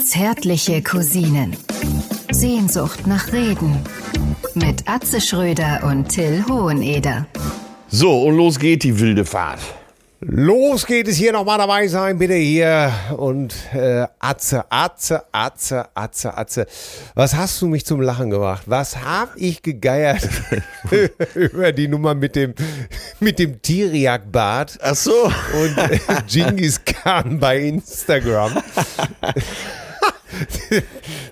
Zärtliche Cousinen. Sehnsucht nach Reden. Mit Atze Schröder und Till Hoheneder. So, und los geht die wilde Fahrt. Los geht es hier nochmal dabei sein, bitte hier. Und äh, Atze, Atze, Atze, Atze, Atze. Was hast du mich zum Lachen gemacht? Was hab ich gegeiert über die Nummer mit dem, mit dem Tiriak-Bart Ach so. und äh, Genghis Khan bei Instagram?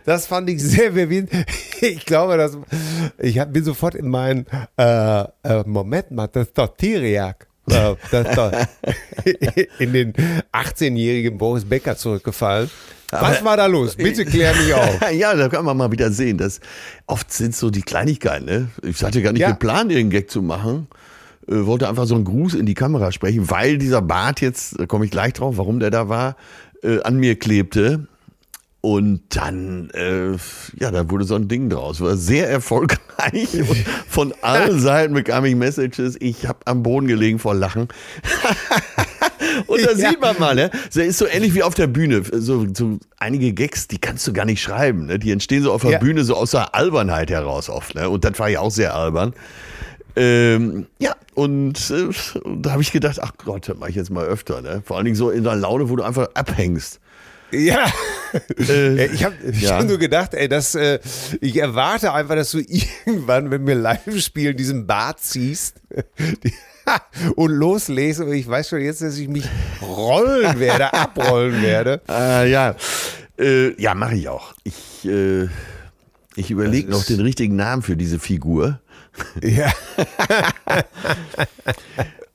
Das fand ich sehr verwirrend. Ich glaube, dass ich hab- bin sofort in meinen äh, äh, Moment mal, das ist doch Tiriak. Ist doch in den 18-jährigen Boris Becker zurückgefallen. Was war da los? Bitte klär mich auf. ja, da kann man mal wieder sehen, dass oft sind so die Kleinigkeiten. Ne? Ich hatte gar nicht Ja. geplant, irgendeinen Gag zu machen. Äh, wollte einfach so einen Gruß in die Kamera sprechen, weil dieser Bart jetzt, da komme ich gleich drauf, warum der da war, äh, an mir klebte. Und dann, äh, ja, da wurde so ein Ding draus. War sehr erfolgreich. Und von allen Seiten bekam ich Messages. Ich habe am Boden gelegen vor Lachen. Und da Ja. sieht man mal, ne? Das ist so ähnlich wie auf der Bühne. So, so einige Gags, die kannst du gar nicht schreiben. Ne? Die entstehen so auf der Ja. Bühne so aus der Albernheit heraus oft. Ne? Und das war ja auch sehr albern. Ähm, ja, und äh, da habe ich gedacht, ach Gott, das mache ich jetzt mal öfter. Ne? Vor allen Dingen so in der Laune, wo du einfach abhängst. Ja. Äh, Ich habe ja. schon so gedacht, ey, dass äh, ich erwarte einfach, dass du irgendwann, wenn wir live spielen, diesen Bart ziehst und loslese. Und ich weiß schon jetzt, dass ich mich rollen werde, abrollen werde. Äh, ja, ja, mache ich auch. Ich, äh, ich überlege noch den richtigen Namen für diese Figur. Ja.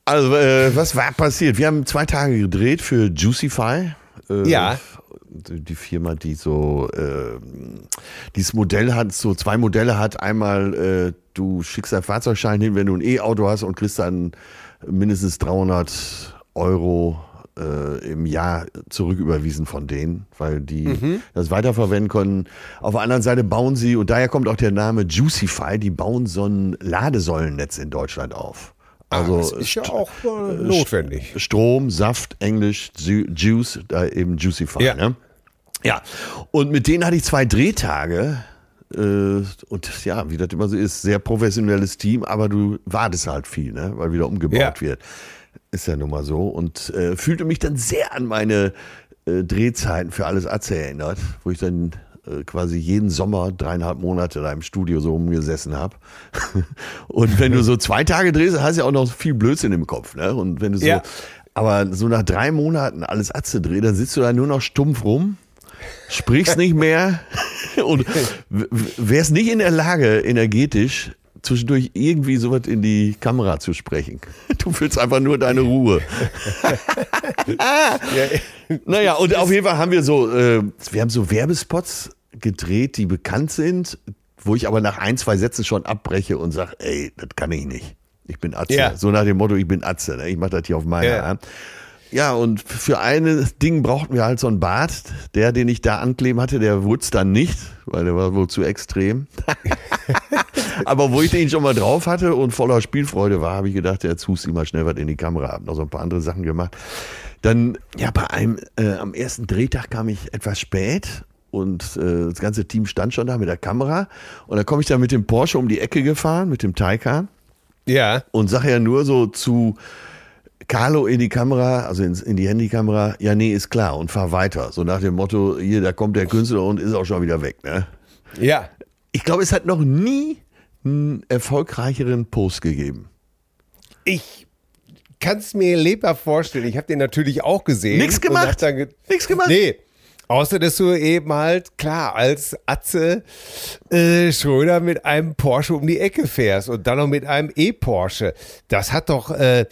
Also, äh, was war passiert? Wir haben zwei Tage gedreht für Juicify. Äh, Ja. Die Firma, die so äh, dieses Modell hat, so zwei Modelle hat. Einmal, äh, du schickst deinen Fahrzeugschein hin, wenn du ein E-Auto hast und kriegst dann mindestens 300 Euro äh, im Jahr zurücküberwiesen von denen, weil die das weiterverwenden können. Auf der anderen Seite bauen sie, und daher kommt auch der Name Juicify, die bauen so ein Ladesäulennetz in Deutschland auf. Also das ist ja auch äh, notwendig. Strom, Saft, Englisch, Ju- Juice, da eben Juicify. Ja. Ne? Ja. Und mit denen hatte ich zwei Drehtage. Äh, und ja, wie das immer so ist, sehr professionelles Team, aber du wartest halt viel, ne? weil wieder umgebaut Ja. wird. Ist ja nun mal so. Und äh, fühlte mich dann sehr an meine äh, Drehzeiten für alles Atze erinnert, wo ich dann äh, quasi jeden Sommer dreieinhalb Monate da im Studio so rumgesessen habe. Und wenn du so zwei Tage drehst, hast du ja auch noch viel Blödsinn im Kopf. Ne? Und wenn du so, Ja. aber so nach drei Monaten alles Atze drehst, dann sitzt du da nur noch stumpf rum, sprichst nicht mehr und wärst nicht in der Lage, energetisch zwischendurch irgendwie sowas in die Kamera zu sprechen. Du willst einfach nur deine Ruhe. Naja, und auf jeden Fall haben wir so, äh, wir haben so Werbespots gedreht, die bekannt sind, wo ich aber nach ein, zwei Sätzen schon abbreche und sage, ey, das kann ich nicht. Ich bin Atze. Ja. So nach dem Motto, ich bin Atze. Ne? Ich mache das hier auf meiner Ja. Ja, und für ein Ding brauchten wir halt so einen Bart. Der, den ich da ankleben hatte, der wurde es dann nicht, weil der war wohl zu extrem. Aber wo ich den schon mal drauf hatte und voller Spielfreude war, habe ich gedacht, jetzt hust ihm mal schnell was in die Kamera. Hab noch so ein paar andere Sachen gemacht. Dann, ja, bei einem, äh, am ersten Drehtag kam ich etwas spät und äh, das ganze Team stand schon da mit der Kamera. Und dann komme ich da mit dem Porsche um die Ecke gefahren, mit dem Taycan Ja. und sage ja nur so zu Carlo in die Kamera, also ins, in die Handykamera, ja, nee, ist klar und fahr weiter. So nach dem Motto, hier, da kommt der Künstler und ist auch schon wieder weg, ne? Ja. Ich glaube, es hat noch nie einen erfolgreicheren Post gegeben. Ich kann es mir lebhaft vorstellen. Ich habe den natürlich auch gesehen. Nix und gemacht? ge Nix gemacht? Nee. Außer, dass du eben halt, klar, als Atze äh, Schröder mit einem Porsche um die Ecke fährst und dann noch mit einem E-Porsche. Das hat doch, äh,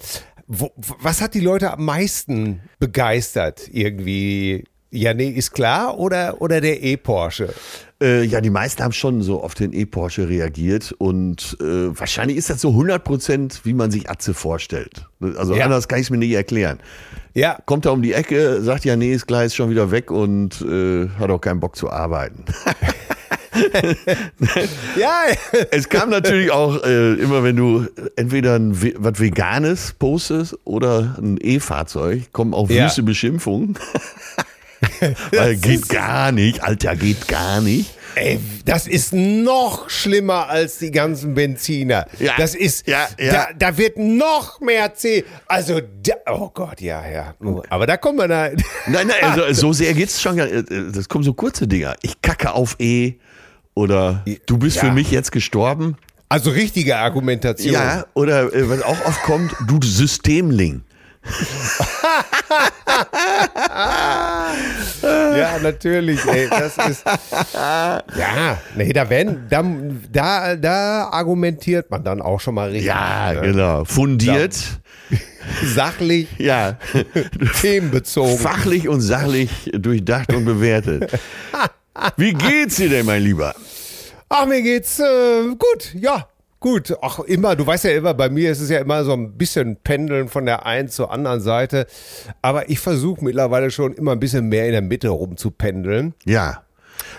wo, was hat die Leute am meisten begeistert irgendwie? Ja, nee, ist klar oder, oder der E-Porsche? Äh, ja, die meisten haben schon so auf den E-Porsche reagiert und äh, wahrscheinlich ist das so 100 Prozent, wie man sich Atze vorstellt. Also Ja. anders kann ich es mir nicht erklären. Ja, Kommt er um die Ecke, sagt ja, nee, ist klar, ist schon wieder weg und äh, hat auch keinen Bock zu arbeiten. ja, Es kam natürlich auch äh, immer, wenn du entweder ein, was Veganes postest oder ein E-Fahrzeug, kommen auch Ja. wüste Beschimpfungen. Weil geht gar nicht, Alter, geht gar nicht. Ey, das ist noch schlimmer als die ganzen Benziner. Ja, Das ist, ja, ja. Da, da wird noch mehr C. Also, da, oh Gott, ja, ja. Aber da kommen wir da. Nein, nein, also, so sehr geht's schon. gar- äh, Das kommen so kurze Dinger. Ich kacke auf E oder du bist Ja. für mich jetzt gestorben. Also richtige Argumentation. Ja, oder äh, was auch oft kommt, du Systemling. Ja, natürlich, ey, das ist. Ja, nee, da werden, da, da, da argumentiert man dann auch schon mal richtig. Ja, ne? genau. Fundiert. Sachlich, Ja. themenbezogen. Fachlich und sachlich durchdacht und bewertet. Wie geht's dir denn, mein Lieber? Ach, mir geht's äh, gut, ja. Gut, ach immer, du weißt ja immer, bei mir ist es ja immer so ein bisschen Pendeln von der einen zur anderen Seite. Aber ich versuche mittlerweile schon immer ein bisschen mehr in der Mitte rumzupendeln. Ja.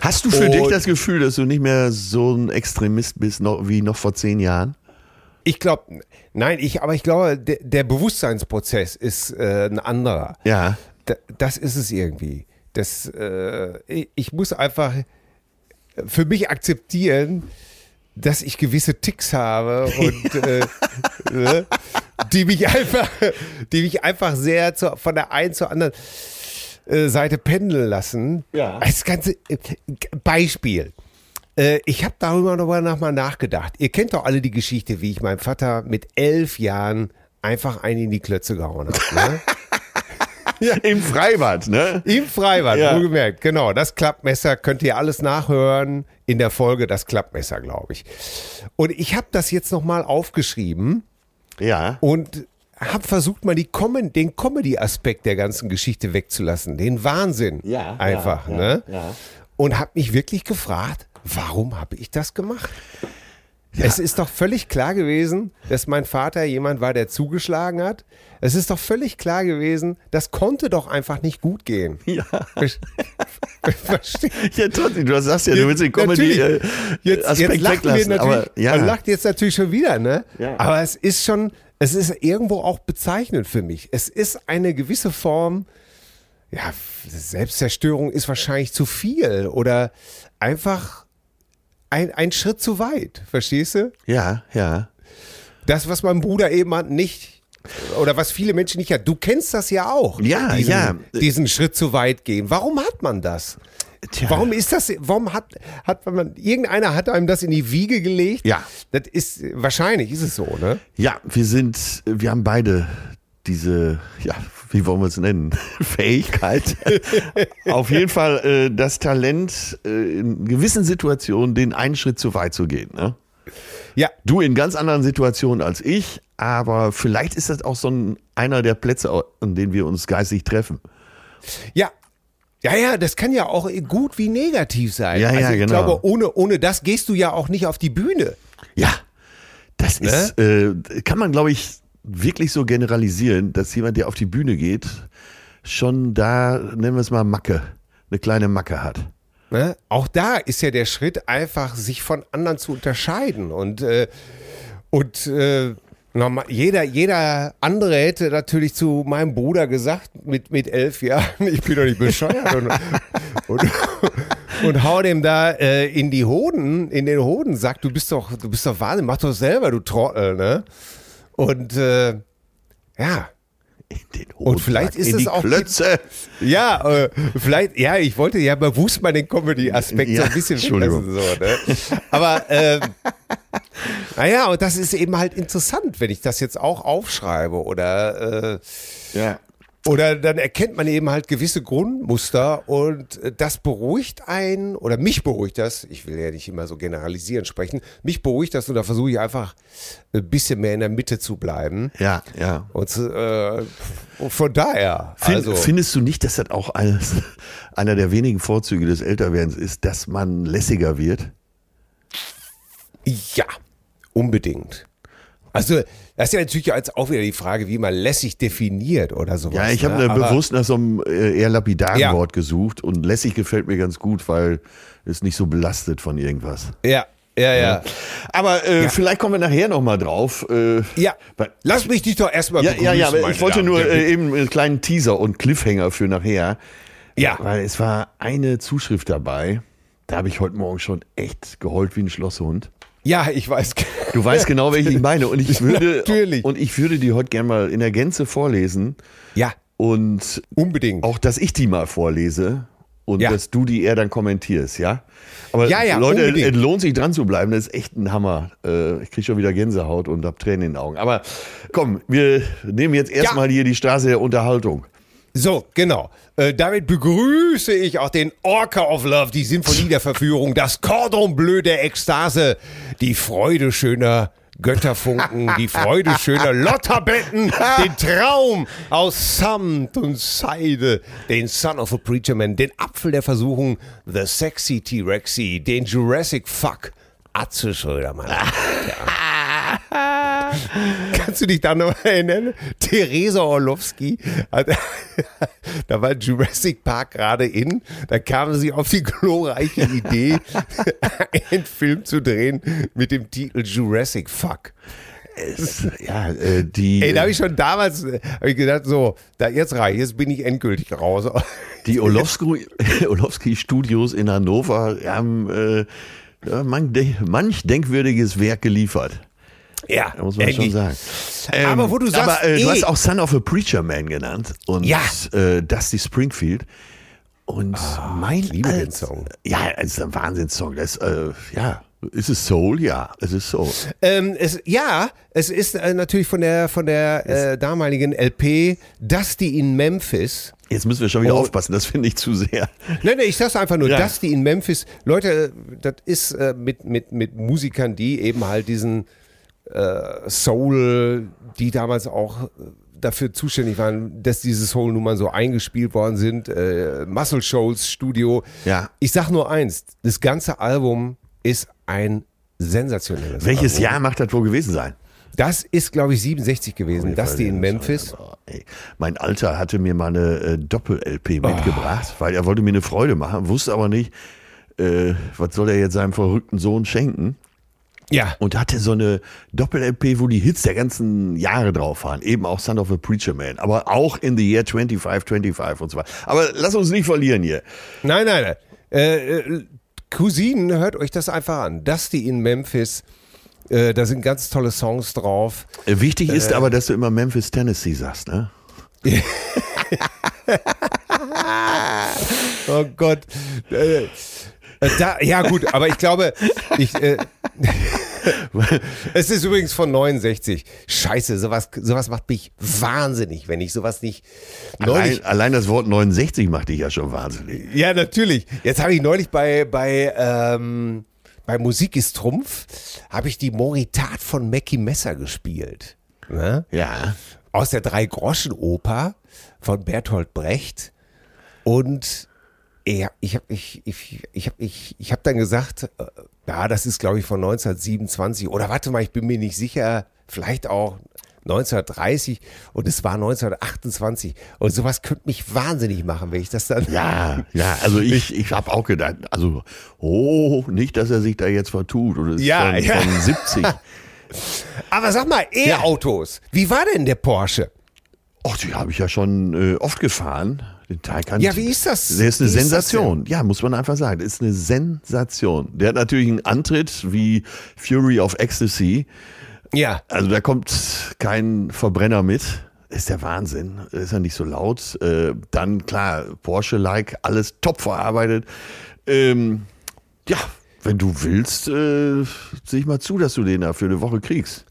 Hast du für Und- dich das Gefühl, dass du nicht mehr so ein Extremist bist noch, wie noch vor zehn Jahren? Ich glaube, nein, ich, aber ich glaube, der, der Bewusstseinsprozess ist äh, ein anderer. Ja. Da, das ist es irgendwie. Das, äh, ich, ich muss einfach für mich akzeptieren, dass ich gewisse Ticks habe und äh, äh, die mich einfach, die mich einfach sehr zu, von der einen zur anderen äh, Seite pendeln lassen. Ja. Das ganze äh, Beispiel. Äh, ich habe darüber noch mal nachgedacht. Ihr kennt doch alle die Geschichte, wie ich meinem Vater mit elf Jahren einfach einen in die Klötze gehauen habe. Ne? Im Freibad, ne? Im Freibad, Ja. wohlgemerkt. Genau, das Klappmesser könnt ihr alles nachhören in der Folge Das Klappmesser, glaube ich. Und ich habe das jetzt nochmal aufgeschrieben Ja. und habe versucht, mal die Com den Comedy-Aspekt der ganzen Geschichte wegzulassen. Den Wahnsinn. Ja, Einfach, ja, ne? ja. Und habe mich wirklich gefragt, warum habe ich das gemacht? Es ist doch völlig klar gewesen, dass mein Vater jemand war, der zugeschlagen hat. Es ist doch völlig klar gewesen, das konnte doch einfach nicht gut gehen. Ja. Verstehe. Ja, trotzdem, du sagst ja, du willst den Comedy äh, jetzt, Aspekt jetzt lachen wir weglassen. natürlich, aber ja. man lacht jetzt natürlich schon wieder, ne? Ja. Aber es ist schon, es ist irgendwo auch bezeichnend für mich. Es ist eine gewisse Form, ja, Selbstzerstörung ist wahrscheinlich zu viel oder einfach ein, ein Schritt zu weit, verstehst du? ja, ja. Das, was mein Bruder eben hat, nicht, oder was viele Menschen nicht hat. Du kennst das ja auch. Ja, diesen, ja. Diesen Schritt zu weit gehen. Warum hat man das? Tja. Warum ist das, warum hat, hat man, irgendeiner hat einem das in die Wiege gelegt? Ja. Das ist, wahrscheinlich ist es so, ne? Ja, wir sind, wir haben beide diese, ja, wie wollen wir es nennen, Fähigkeit, auf jeden Fall äh, das Talent, äh, in gewissen Situationen den einen Schritt zu weit zu gehen. Ne? Ja, Du in ganz anderen Situationen als ich, aber vielleicht ist das auch so ein, einer der Plätze, an denen wir uns geistig treffen. ja. Ja, ja, das kann ja auch gut wie negativ sein. Ja, ja, also ich genau. glaube, ohne, ohne das gehst du ja auch nicht auf die Bühne. Ja, das ist, äh, kann man, glaube ich, wirklich so generalisieren, dass jemand, der auf die Bühne geht, schon da, nennen wir es mal Macke, eine kleine Macke hat. Ne? Auch da ist ja der Schritt einfach, sich von anderen zu unterscheiden. Und, äh, und äh, normal, jeder, jeder andere hätte natürlich zu meinem Bruder gesagt, mit, mit elf Jahren, ich bin doch nicht bescheuert. und, und, und hau dem da äh, in die Hoden, in den Hoden, sagt, du bist doch, du bist doch Wahnsinn, mach doch selber, du Trottel, ne? Und äh, ja, Und vielleicht ist es auch die- Klötze. Ja, äh, vielleicht, ja, ich wollte ja bewusst mal den Comedy-Aspekt so Ja, ein bisschen Entschuldigung. so, ne? Aber, ähm, naja, und das ist eben halt interessant, wenn ich das jetzt auch aufschreibe oder, äh, Ja. Oder dann erkennt man eben halt gewisse Grundmuster und äh, das beruhigt einen oder mich beruhigt das. Ich will ja nicht immer so generalisieren sprechen. Mich beruhigt das und da versuche ich einfach ein bisschen mehr in der Mitte zu bleiben. Ja, ja. Und äh, von daher, Fin- also. Findest du nicht, dass das auch als einer der wenigen Vorzüge des Älterwerdens ist, dass man lässiger wird? Ja, unbedingt. Also, das ist ja natürlich jetzt auch wieder die Frage, wie man lässig definiert oder sowas. Ja, ich habe ne? ne, bewusst nach so einem äh, eher lapidaren Ja. Wort gesucht und lässig gefällt mir ganz gut, weil es nicht so belastet von irgendwas. Ja, ja, ja. Aber äh, Ja. vielleicht kommen wir nachher nochmal drauf. Äh, Ja, lass mich dich doch erstmal ja, ja, ja, begrüßen, aber ich wollte Damen nur äh, eben einen kleinen Teaser und Cliffhanger für nachher. Ja. Weil es war eine Zuschrift dabei, da habe ich heute Morgen schon echt geheult wie ein Schlosshund. Ja, ich weiß. Du weißt genau, welche ich meine. Und ich würde, Natürlich. Und ich würde die heute gerne mal in der Gänze vorlesen. Ja, Und unbedingt. auch, dass ich die mal vorlese und Ja. dass du die eher dann kommentierst, ja? Aber Ja, ja, Leute, es lohnt sich dran zu bleiben. Das ist echt ein Hammer. Äh, Ich kriege schon wieder Gänsehaut und hab Tränen in den Augen. Aber komm, wir nehmen jetzt erstmal hier die Straße der Unterhaltung. So, genau. Äh, damit begrüße ich auch den Orca of Love, die Sinfonie der Verführung, das Cordon Bleu der Ekstase, die Freude schöner Götterfunken, die Freude schöner Lotterbetten, den Traum aus Samt und Seide, den Son of a Preacher Man, den Apfel der Versuchung, The Sexy T-Rexy, den Jurassic Fuck, Atze Schröder, Mann. Kannst du dich da noch erinnern? Theresa Orlowski, hat, da war Jurassic Park gerade in, da kam sie auf die glorreiche Idee, einen Film zu drehen mit dem Titel Jurassic Fuck. Es, ja, äh, die, Ey, da habe ich schon damals äh, hab ich gedacht, so, da, jetzt reicht, jetzt bin ich endgültig raus. die Olowski, Olowski Studios in Hannover haben äh, manch, manch denkwürdiges Werk geliefert. Ja, Da muss man schon sagen. Aber wo du sagst, aber, äh, du eh. hast auch Son of a Preacher Man genannt und Ja. äh, Dusty Springfield. Und mein Ah, liebe den Alt- Song. Ja, es ist ein Wahnsinnssong. Das, äh, ja, ist es Soul? Ja, es ist Soul. Ähm, es, ja, es ist äh, natürlich von der, von der äh, damaligen LP Dusty in Memphis. Jetzt müssen wir schon wieder Oh. aufpassen, das finde ich zu sehr. Nein, nein, ich sag's einfach nur, Ja. Dusty in Memphis. Leute, das ist äh, mit, mit, mit Musikern, die eben halt diesen äh, Soul, die damals auch äh, dafür zuständig waren, dass diese Soul-Nummern so eingespielt worden sind. Äh, Muscle Shoals Studio. Ja. Ich sag nur eins, das ganze Album ist ein sensationelles Welches Album. Jahr macht das wohl gewesen sein? Das ist, glaube ich, 67 gewesen. Dusty in Memphis. Oh, ey. Mein Alter hatte mir mal eine äh, Doppel-LP Oh. mitgebracht, weil er wollte mir eine Freude machen, wusste aber nicht, äh, was soll er jetzt seinem verrückten Sohn schenken. Ja. Und hatte so eine Doppel-LP, wo die Hits der ganzen Jahre drauf waren. Eben auch Son of a Preacher Man, aber auch in the Year 25, 25 und so weiter. Aber lass uns nicht verlieren hier. Nein, nein, nein. Äh, äh, Cousinen, hört euch das einfach an. Dusty in Memphis. Äh, da sind ganz tolle Songs drauf. Äh, Wichtig ist aber, dass du immer Memphis, Tennessee sagst, ne? Oh Gott. Äh, da, ja, gut, aber ich glaube, ich. Äh, es ist übrigens von 69. Scheiße, sowas, sowas macht mich wahnsinnig, wenn ich sowas nicht. Neulich, Allein, allein das Wort 69 macht dich ja schon wahnsinnig. Ja, natürlich. Jetzt habe ich neulich bei, bei, ähm, bei Musik ist Trumpf, habe ich die Moritat von Mackie Messer gespielt. Ne? Ja. Aus der Drei-Groschen-Oper von Bertolt Brecht. Und ja, ich habe ich, ich, ich hab, ich, ich hab dann gesagt, äh, ja, das ist, glaube ich, von 1927. Oder warte mal, ich bin mir nicht sicher, vielleicht auch 1930 und es war 1928. Und sowas könnte mich wahnsinnig machen, wenn ich das dann. Ja, ja, also ich, ich habe auch gedacht, also, oh, nicht, dass er sich da jetzt vertut oder ist Ja, von, ja. von 70. Aber sag mal, E-Autos. Wie war denn der Porsche? Ach, die habe ich ja schon äh, oft gefahren. Den Taycan. Ja, wie ist das? Der ist eine Wie ist Sensation. ja, muss man einfach sagen. Das ist eine Sensation. Der hat natürlich einen Antritt wie Fury of Ecstasy. Ja. Also da kommt kein Verbrenner mit. Ist der Wahnsinn. Ist ja nicht so laut. Äh, dann klar, Porsche-like, alles top verarbeitet. Ähm, ja, wenn du willst, äh, sehe ich mal zu, dass du den da für eine Woche kriegst.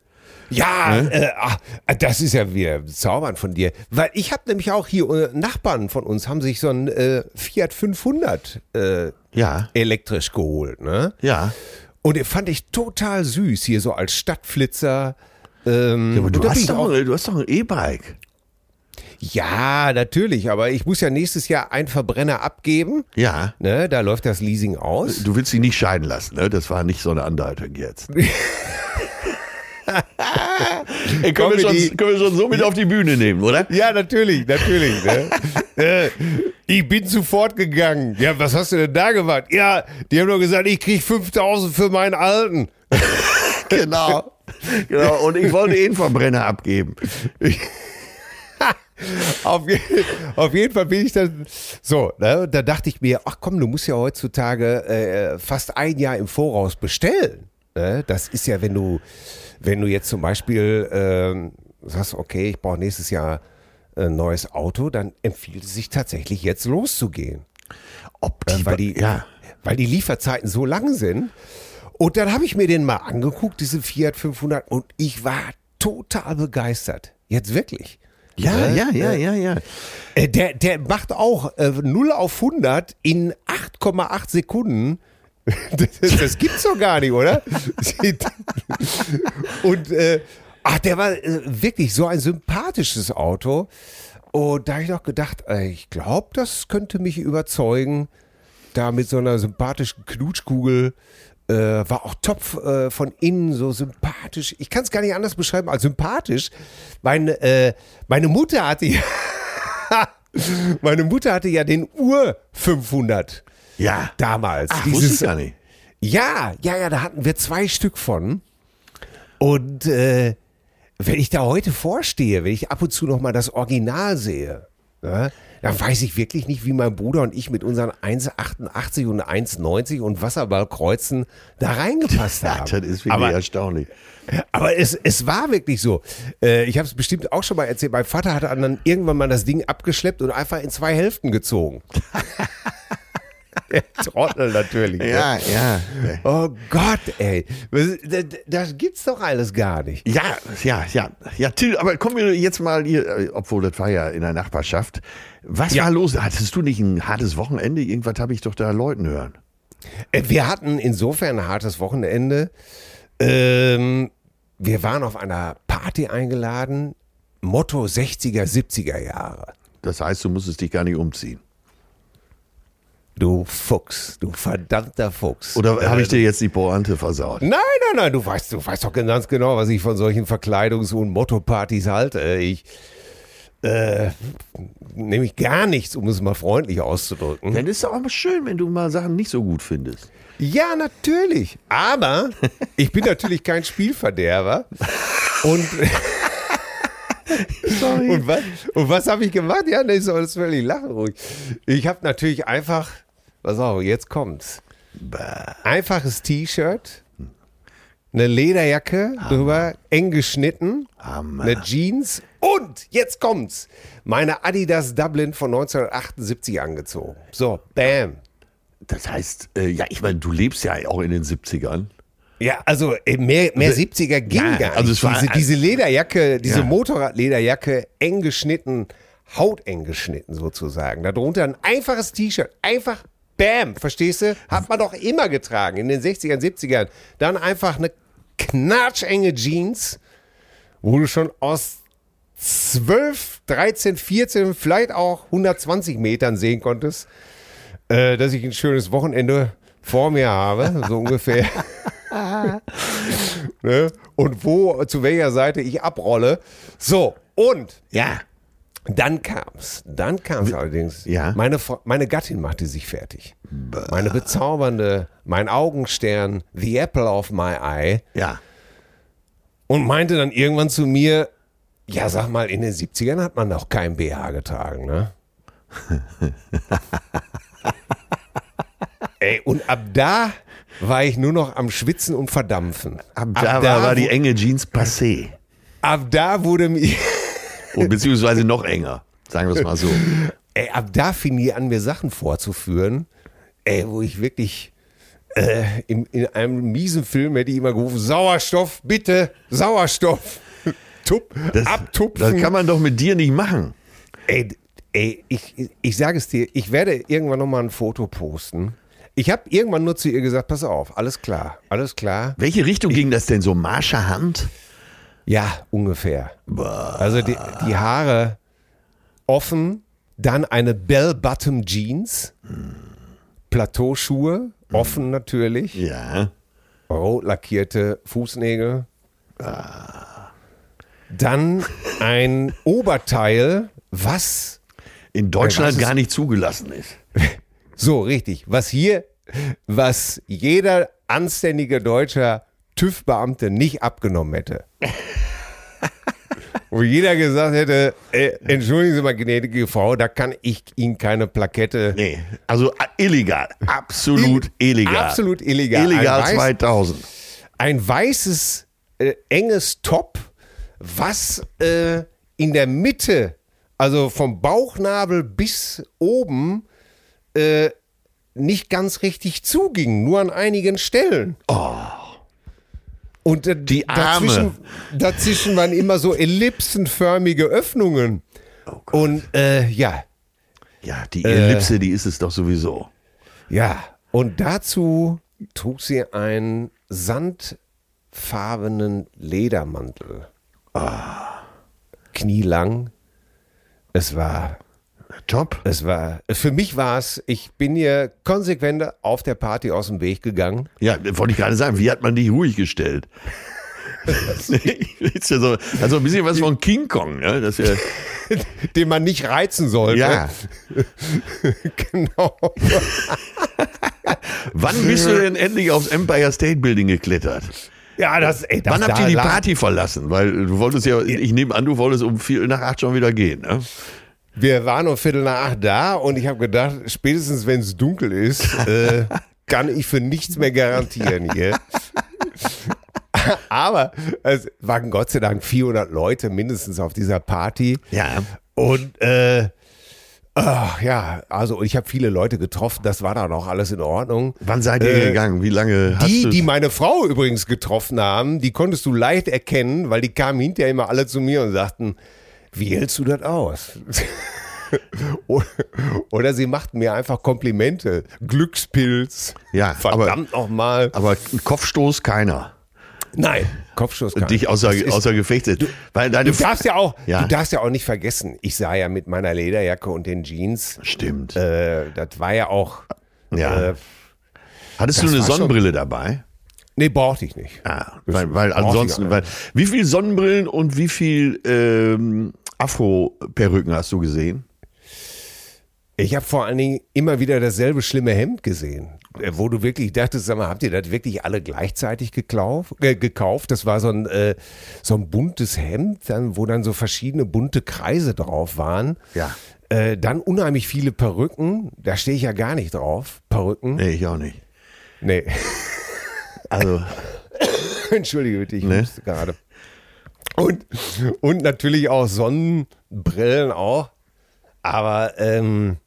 Ja, äh, ach, das ist ja wieder zaubern von dir. Weil ich habe nämlich auch hier äh, Nachbarn von uns haben sich so ein äh, Fiat 500 äh, Ja, elektrisch geholt, ne? ja. Und den fand ich total süß hier so als Stadtflitzer. Ähm, Ja, aber du hast, doch, du hast doch ein E-Bike. ja, natürlich, aber ich muss ja nächstes Jahr einen Verbrenner abgeben. Ja. Ne, da läuft das Leasing aus. Du willst sie nicht scheiden lassen, ne? Das war nicht so eine Andeutung jetzt. Ey, können, wir schon, können wir schon so mit auf die Bühne nehmen, oder? Ja, natürlich, natürlich. Ne? äh, ich bin sofort gegangen. Ja, was hast du denn da gemacht? Ja, die haben doch gesagt, ich krieg 5000 für meinen Alten. Genau. genau. Und ich wollte eh einen Verbrenner abgeben. auf, je, auf, jeden Fall bin ich dann so, ne, da dachte ich mir, ach komm, du musst ja heutzutage äh, fast ein Jahr im Voraus bestellen. Ne? Das ist ja, wenn du, wenn du jetzt zum Beispiel äh, sagst, okay, ich brauche nächstes Jahr ein neues Auto, dann empfiehlt es sich tatsächlich jetzt loszugehen. Ob die, Äh, weil, die, ja. weil die Lieferzeiten so lang sind. Und dann habe ich mir den mal angeguckt, diesen Fiat 500, und ich war total begeistert. Jetzt wirklich. Ja, Äh, ja, ja, ja, ja. Äh, Der, der macht auch äh, 0 auf 100 in 8,8 Sekunden. Das, das gibt's doch gar nicht, oder? Und äh, ach, der war äh, wirklich so ein sympathisches Auto. Und da habe ich noch gedacht, äh, ich glaube, das könnte mich überzeugen. Da mit so einer sympathischen Knutschkugel. Äh, war auch top äh, von innen, so sympathisch. Ich kann es gar nicht anders beschreiben als sympathisch. Meine, äh, meine Mutter hatte ja, meine Mutter hatte ja den Ur 500 Ja. damals. Ach, wusste ich gar nicht. Ja, ja, ja, da hatten wir zwei Stück von. Und äh, wenn ich da heute vorstehe, wenn ich ab und zu noch mal das Original sehe, ja, dann weiß ich wirklich nicht, wie mein Bruder und ich mit unseren 1,88 und 1,90 und Wasserballkreuzen da reingepasst haben. das ist wirklich Aber erstaunlich. aber es, es war wirklich so. Äh, ich habe es bestimmt auch schon mal erzählt. Mein Vater hatte dann irgendwann mal das Ding abgeschleppt und einfach in zwei Hälften gezogen. Der Trottel natürlich. ne? Ja, ja. Oh Gott, ey. Das, das gibt's doch alles gar nicht. Ja, ja, ja. Ja, Till, aber kommen wir jetzt mal hier, äh, obwohl das war ja in der Nachbarschaft. Was Ja. war los? Hattest du nicht ein hartes Wochenende? Irgendwas habe ich doch da Leuten hören. Äh, Wir hatten insofern ein hartes Wochenende. Ähm, wir waren auf einer Party eingeladen. Motto 60er, 70er Jahre. Das heißt, du musstest dich gar nicht umziehen. Du Fuchs, du verdammter Fuchs. Oder habe ich dir jetzt die Pointe versaut? Nein, nein, nein, du weißt, du weißt doch ganz genau, was ich von solchen Verkleidungs- und Motto-Partys halte. Ich äh, nämlich gar nichts, um es mal freundlich auszudrücken. Dann ist es auch mal schön, wenn du mal Sachen nicht so gut findest. Ja, natürlich. Aber ich bin natürlich kein Spielverderber. Und, Sorry. und was, und was habe ich gemacht? Ja, nee, ist alles völlig lachen ruhig. Ich habe natürlich einfach, pass auf, jetzt kommt's. Einfaches T-Shirt, eine Lederjacke drüber, eng geschnitten, Hammer. eine Jeans und jetzt kommt's. Meine Adidas Dublin von 1978 angezogen. So, bam. Das heißt, äh, ja, ich meine, du lebst ja auch in den 70ern. Ja, also äh, mehr, mehr 70er ging Ja, gar nicht. also war- diese, diese Lederjacke, diese Ja. Motorradlederjacke, eng geschnitten, hauteng geschnitten sozusagen. Darunter ein einfaches T-Shirt, einfach Bam, verstehst du? Hat man doch immer getragen in den 60ern, 70ern. Dann einfach eine knatschenge Jeans, wo du schon aus 12, 13, 14, vielleicht auch 120 Metern sehen konntest, äh, dass ich ein schönes Wochenende vor mir habe, so ungefähr. ne? Und wo, zu welcher Seite ich abrolle. So, und Ja. Dann kam's. Dann kam's allerdings. Ja. Meine, meine Gattin machte sich fertig. Meine bezaubernde, mein Augenstern, the apple of my eye. Ja. Und meinte dann irgendwann zu mir, ja, sag mal, in den 70ern hat man noch kein BH getragen, ne? Ey, und ab da war ich nur noch am Schwitzen und Verdampfen. Ab da, war, war die enge Jeans passé. ab da wurde mir, Und beziehungsweise noch enger. Sagen wir es mal so. ey, ab da fing die an, mir Sachen vorzuführen, ey, wo ich wirklich äh, in, in einem miesen Film hätte ich immer gerufen, Sauerstoff, bitte, Sauerstoff. Tup, Das, abtupfen. das kann man doch mit dir nicht machen. Ey, ey ich, ich sage es dir, ich werde irgendwann nochmal ein Foto posten. Ich habe irgendwann nur zu ihr gesagt, pass auf, alles klar, alles klar. Welche Richtung ging das denn so? Marscherhand? Ja, ungefähr. Also die, die Haare offen, dann eine Bell-Bottom Jeans, Plateauschuhe, offen natürlich, Ja. rot lackierte Fußnägel. Dann ein Oberteil, was In Deutschland was gar nicht zugelassen ist. So, richtig. Was hier, was jeder anständige deutscher TÜV-Beamte nicht abgenommen hätte. wo jeder gesagt hätte, äh, entschuldigen Sie mal, gnädige Frau, da kann ich Ihnen keine Plakette. Nee, also äh, illegal, absolut illegal. Absolut illegal. Illegal Ein weiß- 2000. Ein weißes, äh, enges Top, was äh, in der Mitte, also vom Bauchnabel bis oben, äh, nicht ganz richtig zuging, nur an einigen Stellen. Und äh, Die Arme. Dazwischen, dazwischen waren immer so ellipsenförmige Öffnungen. Und äh, ja, Ja, die Äh. Ellipse, die ist es doch sowieso. ja. Und dazu trug sie einen sandfarbenen Ledermantel. Knielang. Es war, Top. es war, für mich war es, ich bin ihr konsequent auf der Party aus dem Weg gegangen. Ja, wollte ich gerade sagen, wie hat man dich ruhig gestellt? ist ja so, also ein bisschen was von King Kong, ne? Das ja, den man nicht reizen sollte. ja. genau. Wann bist du denn endlich aufs Empire State Building geklettert? Ja, das, ey, das Wann habt ihr die Party verlassen? Weil du wolltest ja, ich nehme an, du wolltest um vier nach acht schon wieder gehen, ne? Wir waren um Viertel nach acht da und ich habe gedacht, spätestens wenn es dunkel ist, äh, kann ich für nichts mehr garantieren hier. Aber es waren Gott sei Dank 400 Leute mindestens auf dieser Party. Ja. Und äh, ach, ja, also ich habe viele Leute getroffen, das war dann auch alles in Ordnung. Wann seid ihr Äh, gegangen? Wie lange hast Die, die meine Frau übrigens getroffen haben, die konntest du leicht erkennen, weil die kamen hinterher immer alle zu mir und sagten, wie hältst du das aus? oder, sie machten mir einfach Komplimente. Glückspilz. Ja, aber- verdammt nochmal. Aber Kopfstoß keiner. Nein, Kopfschuss. kann- Dich außer, ist- außer Gefecht setzt. Weil deine Du darfst ja auch, Ja. du darfst ja auch nicht vergessen. Ich sah ja mit meiner Lederjacke und den Jeans. Stimmt. Äh, das war ja auch. Ja. Äh, Hattest du eine war schon- Sonnenbrille dabei? nee, brauchte ich nicht. Ah, weil, weil ansonsten, weil, wie viel Sonnenbrillen und wie viel ähm, Afro-Perücken hast du gesehen? Ich habe vor allen Dingen immer wieder dasselbe schlimme Hemd gesehen, äh, wo du wirklich dachtest, sag mal, habt ihr das wirklich alle gleichzeitig geklauf, äh, gekauft? Das war so ein, äh, so ein buntes Hemd, dann, wo dann so verschiedene bunte Kreise drauf waren. Ja. Äh, dann unheimlich viele Perücken, da stehe ich ja gar nicht drauf. Perücken? Nee, ich auch nicht. Nee. Also, Entschuldige bitte, ich Ne? gerade. Und, und natürlich auch Sonnenbrillen auch. Aber ähm,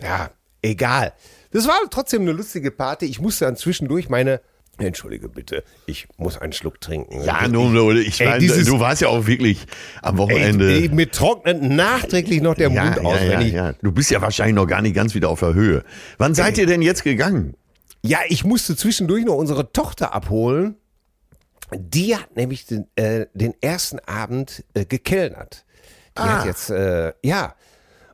ja, egal. Das war trotzdem eine lustige Party. Ich musste dann zwischendurch meine. Entschuldige bitte, ich muss einen Schluck trinken. ja, nun, Leute, ich Ey, meine, dieses- du warst ja auch wirklich am Wochenende. Ey, mir trocknet nachträglich noch der ja, Mund aus, ja, ja, wenn ich. ja. Du bist ja wahrscheinlich noch gar nicht ganz wieder auf der Höhe. Wann seid ihr denn jetzt gegangen? Ja, ich musste zwischendurch noch unsere Tochter abholen. Die hat nämlich den, äh, den ersten Abend äh, gekellnert. Die Ah. hat jetzt, äh, ja.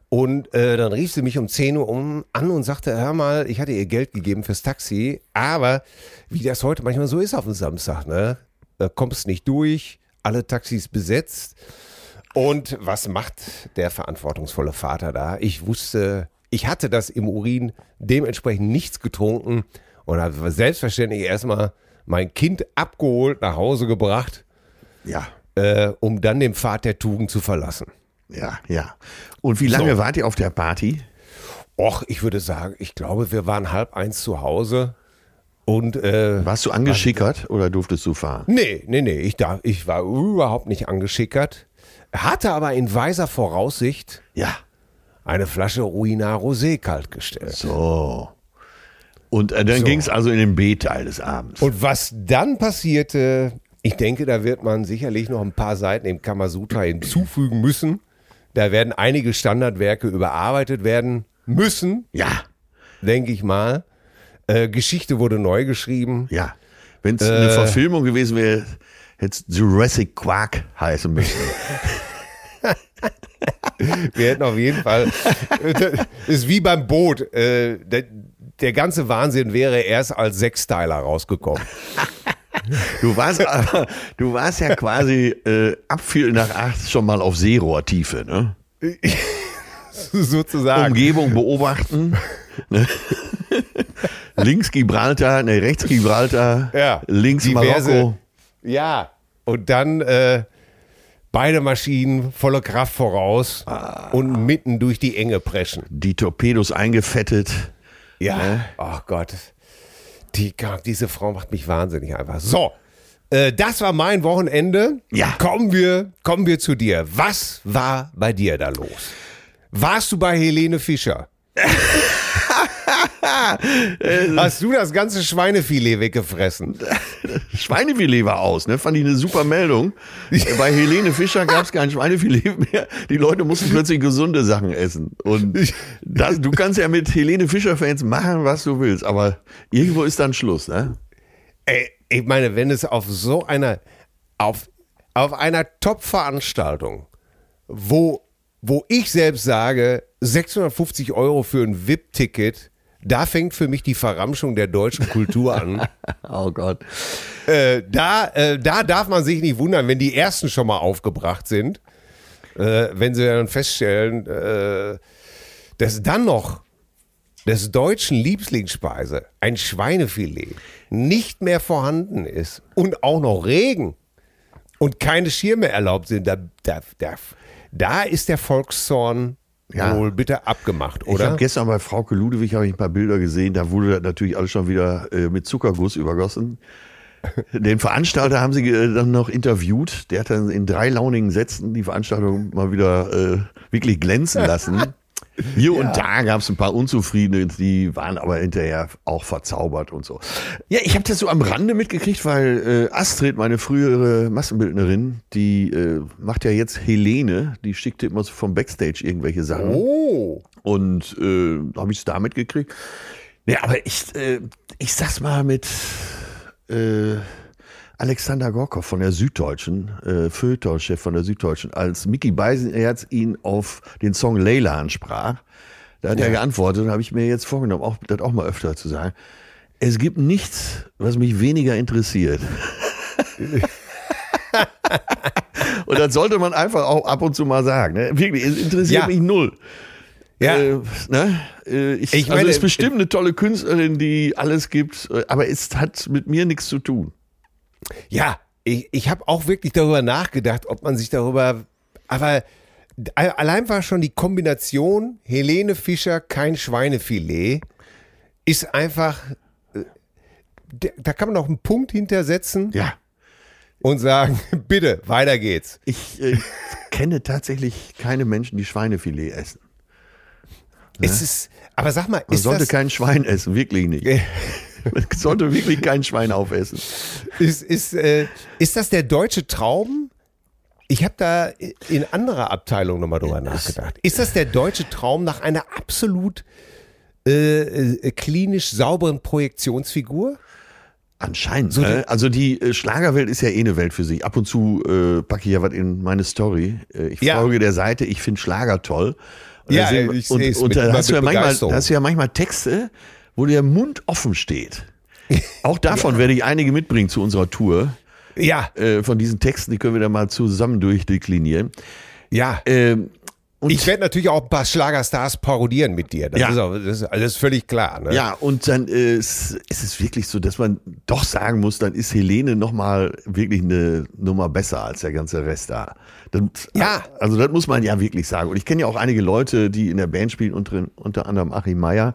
Und äh, dann rief sie mich um 10 Uhr um an und sagte, hör mal, ich hatte ihr Geld gegeben fürs Taxi, aber wie das heute manchmal so ist auf dem Samstag, ne? Da kommst nicht durch, alle Taxis besetzt. Und was macht der verantwortungsvolle Vater da? Ich wusste, ich hatte das im Urin, dementsprechend nichts getrunken und habe selbstverständlich erstmal mein Kind abgeholt, nach Hause gebracht, Ja, äh, um dann den Pfad der Tugend zu verlassen. ja, ja. Und wie lange So. wart ihr auf der Party? Och, ich würde sagen, ich glaube, wir waren halb eins zu Hause und äh, Warst du angeschickert oder durftest du fahren? nee, nee, nee, ich, darf, ich war überhaupt nicht angeschickert, hatte aber in weiser Voraussicht Ja. eine Flasche Ruina Rosé kaltgestellt. So. Und äh, dann So. ging es also in den B-Teil des Abends. Und was dann passierte, ich denke, da wird man sicherlich noch ein paar Seiten im Kamasutra hinzufügen müssen. Da werden einige Standardwerke überarbeitet werden müssen, ja, denke ich mal. Äh, Geschichte wurde neu geschrieben. ja. Wenn es eine Verfilmung gewesen wäre, hätte es Jurassic Quark heißen müssen. Wir hätten auf jeden Fall. Das ist wie beim Boot. Der, ganze Wahnsinn wäre erst als Sechsteiler rausgekommen. Du warst aber, du warst ja quasi äh, ab Viertel nach acht schon mal auf Seerohrtiefe, ne? Sozusagen. Umgebung beobachten. ne? links Gibraltar, ne, rechts Gibraltar, Ja, links diverse- Marokko. Ja, und dann äh, Beide Maschinen volle Kraft voraus und mitten durch die Enge preschen. Die Torpedos eingefettet. Ja, oh Gott. Die, diese Frau macht mich wahnsinnig einfach. So, äh, das war mein Wochenende. Ja. Kommen wir, kommen wir zu dir. Was war bei dir da los? Warst du bei Helene Fischer? Hast du das ganze Schweinefilet weggefressen? Schweinefilet war aus, ne? Fand ich eine super Meldung. Bei Helene Fischer gab es kein Schweinefilet mehr. Die Leute mussten plötzlich gesunde Sachen essen. Und das, du kannst ja mit Helene Fischer-Fans machen, was du willst, aber irgendwo ist dann Schluss, ne? Ey, ich meine, wenn es auf so einer, auf, auf einer Top-Veranstaltung, wo, wo ich selbst sage, 650 Euro für ein VIP-Ticket, da fängt für mich die Verramschung der deutschen Kultur an. oh Gott. Äh, da, äh, da darf man sich nicht wundern, wenn die ersten schon mal aufgebracht sind. Äh, wenn sie dann feststellen, äh, dass dann noch des deutschen Lieblingsspeise, ein Schweinefilet, nicht mehr vorhanden ist und auch noch Regen und keine Schirme erlaubt sind, da, da, da, da ist der Volkszorn ja. wohl bitte abgemacht, oder? Ich habe gestern bei Frauke Ludewig habe ich ein paar Bilder gesehen, da wurde natürlich alles schon wieder äh, mit Zuckerguss übergossen. Den Veranstalter haben sie äh, dann noch interviewt. Der hat dann in drei launigen Sätzen die Veranstaltung mal wieder äh, wirklich glänzen lassen. Hier ja. und da gab es ein paar Unzufriedene, die waren aber hinterher auch verzaubert und so. Ja, ich habe das so am Rande mitgekriegt, weil äh, Astrid, meine frühere Massenbildnerin, die äh, macht ja jetzt Helene, die schickte immer so vom Backstage irgendwelche Sachen. Oh. Und äh, habe ich es da mitgekriegt. Ja, aber ich, äh, ich sag's mal mit äh, Alexander Gorkow von der Süddeutschen, äh, Feuilleton-Chef von der Süddeutschen, als Mickey Beisenherz ihn auf den Song Layla ansprach, da hat ja. er geantwortet, habe ich mir jetzt vorgenommen, auch, das auch mal öfter zu sagen. Es gibt nichts, was mich weniger interessiert. und das sollte man einfach auch ab und zu mal sagen. Ne? Wirklich, es interessiert ja. mich null. Ja. Äh, ne? Äh, ich, ich also meine, also ist bestimmt eine tolle Künstlerin, die alles gibt, äh, aber es hat mit mir nichts zu tun. Ja, ich, ich habe auch wirklich darüber nachgedacht, ob man sich darüber, aber allein war schon die Kombination Helene Fischer, kein Schweinefilet, ist einfach, äh, da kann man noch einen Punkt hintersetzen. Ja. Und sagen, bitte, weiter geht's. Ich äh, kenne tatsächlich keine Menschen, die Schweinefilet essen. Es ne? ist, aber sag mal, man sollte kein Schwein essen, wirklich nicht. Man sollte wirklich kein Schwein aufessen. Ist, ist, äh, ist das der deutsche Traum? Ich habe da in anderer Abteilung nochmal drüber nachgedacht. Ist das der deutsche Traum nach einer absolut äh, äh, klinisch sauberen Projektionsfigur? Anscheinend. So ne? Also die äh, Schlagerwelt ist ja eh eine Welt für sich. Ab und zu äh, packe ich ja was in meine Story. Äh, ich ja. folge der Seite, ich finde Schlager toll. Und ja, sehen, ich und, und, und da hast du, ja manchmal, da hast du ja manchmal Texte, wo der Mund offen steht. Auch davon ja. werde ich einige mitbringen zu unserer Tour. Ja. Äh, von diesen Texten, die können wir dann mal zusammen durchdeklinieren. Ja. Ähm, und ich werde natürlich auch ein paar Schlagerstars parodieren mit dir. Das, ja. ist, auch, das, ist, alles völlig klar. Ne? Ja, und dann äh, ist, ist es wirklich so, dass man doch sagen muss, dann ist Helene nochmal wirklich eine Nummer besser als der ganze Rest da. Das, ja. Also das muss man ja wirklich sagen. Und ich kenne ja auch einige Leute, die in der Band spielen, unter, unter anderem Achim Meyer.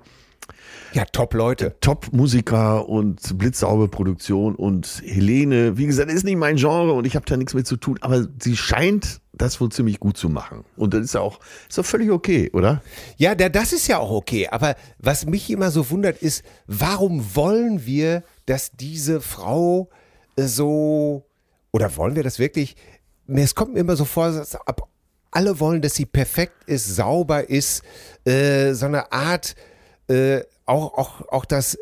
Ja, Top-Leute. Top-Musiker und blitzsaube Produktion und Helene, wie gesagt, ist nicht mein Genre und ich habe da nichts mit zu tun, aber sie scheint das wohl ziemlich gut zu machen. Und das ist ja auch, ist doch völlig okay, oder? Ja, das ist ja auch okay. Aber was mich immer so wundert, ist, warum wollen wir, dass diese Frau so, oder wollen wir das wirklich? Es kommt mir immer so vor, dass alle wollen, dass sie perfekt ist, sauber ist, äh, so eine Art, äh, auch, auch, auch das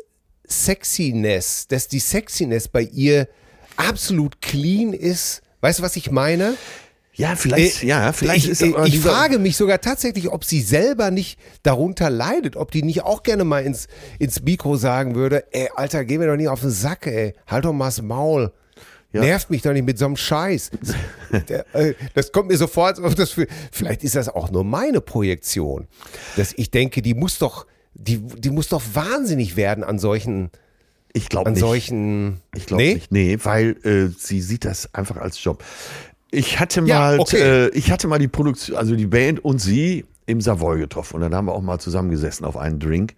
Sexiness, dass die Sexiness bei ihr absolut clean ist. Weißt du, was ich meine? Ja, vielleicht, äh, ja, vielleicht ich, ist äh, Ich frage mich sogar tatsächlich, ob sie selber nicht darunter leidet, ob die nicht auch gerne mal ins, ins Mikro sagen würde, ey, Alter, geh mir doch nicht auf den Sack, ey, halt doch mal das Maul. Ja. Nervt mich doch nicht mit so einem Scheiß. Äh, das kommt mir sofort auf das. Vielleicht ist das auch nur meine Projektion, dass ich denke, die muss doch, die, die muss doch wahnsinnig werden an solchen. Ich glaube nicht. solchen. Ich glaube nee? nicht. Nee, weil äh, sie sieht das einfach als Job. Ich hatte Ja, mal, okay. äh, ich hatte mal die Produktion, also die Band und sie im Savoy getroffen und dann haben wir auch mal zusammengesessen auf einen Drink.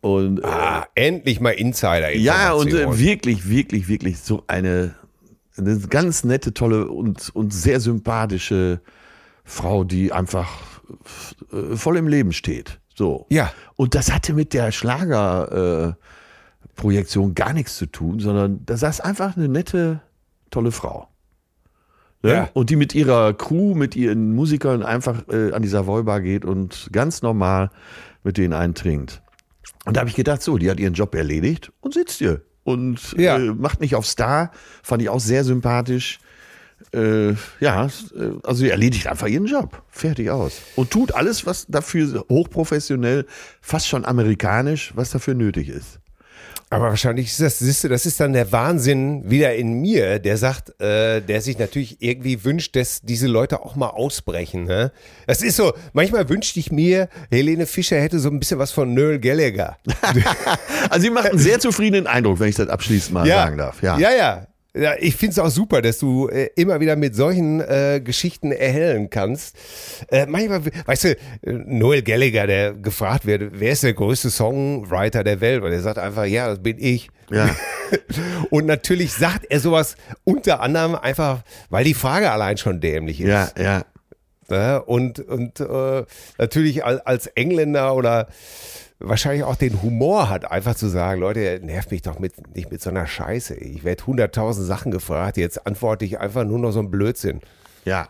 Und äh, Ah, endlich mal Insider. ja, und äh, wirklich, wirklich, wirklich so eine, eine ganz nette, tolle und, und sehr sympathische Frau, die einfach äh, voll im Leben steht. So. Ja. Und das hatte mit der Schlagerprojektion äh, Projektion gar nichts zu tun, sondern da saß einfach eine nette, tolle Frau. Ne? Ja. Und die mit ihrer Crew, mit ihren Musikern einfach äh, an die Savoy Bar geht und ganz normal mit denen einen trinkt. Und da habe ich gedacht, so, die hat ihren Job erledigt und sitzt hier. Und Ja. äh, macht nicht auf Star, fand ich auch sehr sympathisch. Äh, ja, äh, also sie erledigt einfach ihren Job. Fertig aus. Und tut alles, was dafür hochprofessionell, fast schon amerikanisch, was dafür nötig ist. Aber wahrscheinlich ist das, siehst du, das ist dann der Wahnsinn wieder in mir, der sagt, äh, der sich natürlich irgendwie wünscht, dass diese Leute auch mal ausbrechen. Ne? Das ist so, manchmal wünschte ich mir, Helene Fischer hätte so ein bisschen was von Noel Gallagher. Also sie macht einen sehr zufriedenen Eindruck, wenn ich das abschließend mal sagen darf. Ja. ja. ja. Ja, ich finde es auch super, dass du äh, immer wieder mit solchen äh, Geschichten erhellen kannst. Äh, manchmal, weißt du, Noel Gallagher, der gefragt wird, wer ist der größte Songwriter der Welt? Und er sagt einfach, ja, das bin ich. Ja. Und natürlich sagt er sowas unter anderem einfach, weil die Frage allein schon dämlich ist. Ja, ja. Ne? Und, und äh, natürlich als Engländer oder wahrscheinlich auch den Humor hat, einfach zu sagen, Leute, nervt mich doch mit, nicht mit so einer Scheiße. Ich werde hunderttausend Sachen gefragt, jetzt antworte ich einfach nur noch so ein Blödsinn. Ja.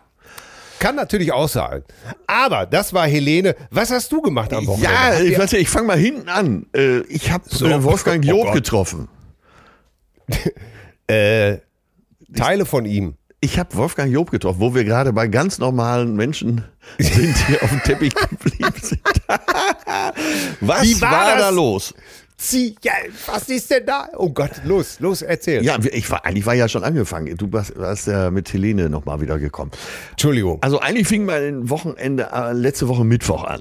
Kann natürlich auch sein. Aber das war Helene. Was hast du gemacht am Wochenende? Ja, ich, ihr- warte, ich fange mal hinten an. Äh, Ich habe So. äh, Wolfgang Oh Job getroffen. äh, Teile von ihm. Ich habe Wolfgang Job getroffen, wo wir gerade bei ganz normalen Menschen sind, die auf dem Teppich geblieben sind. Was Wie war war, da los? Zieh, ja, was ist denn da? Oh Gott, los, los, erzähl. Ja, ich war, eigentlich war ja schon angefangen. Du warst, warst ja mit Helene nochmal wieder gekommen. Entschuldigung. Also eigentlich fing mein Wochenende äh, letzte Woche Mittwoch an.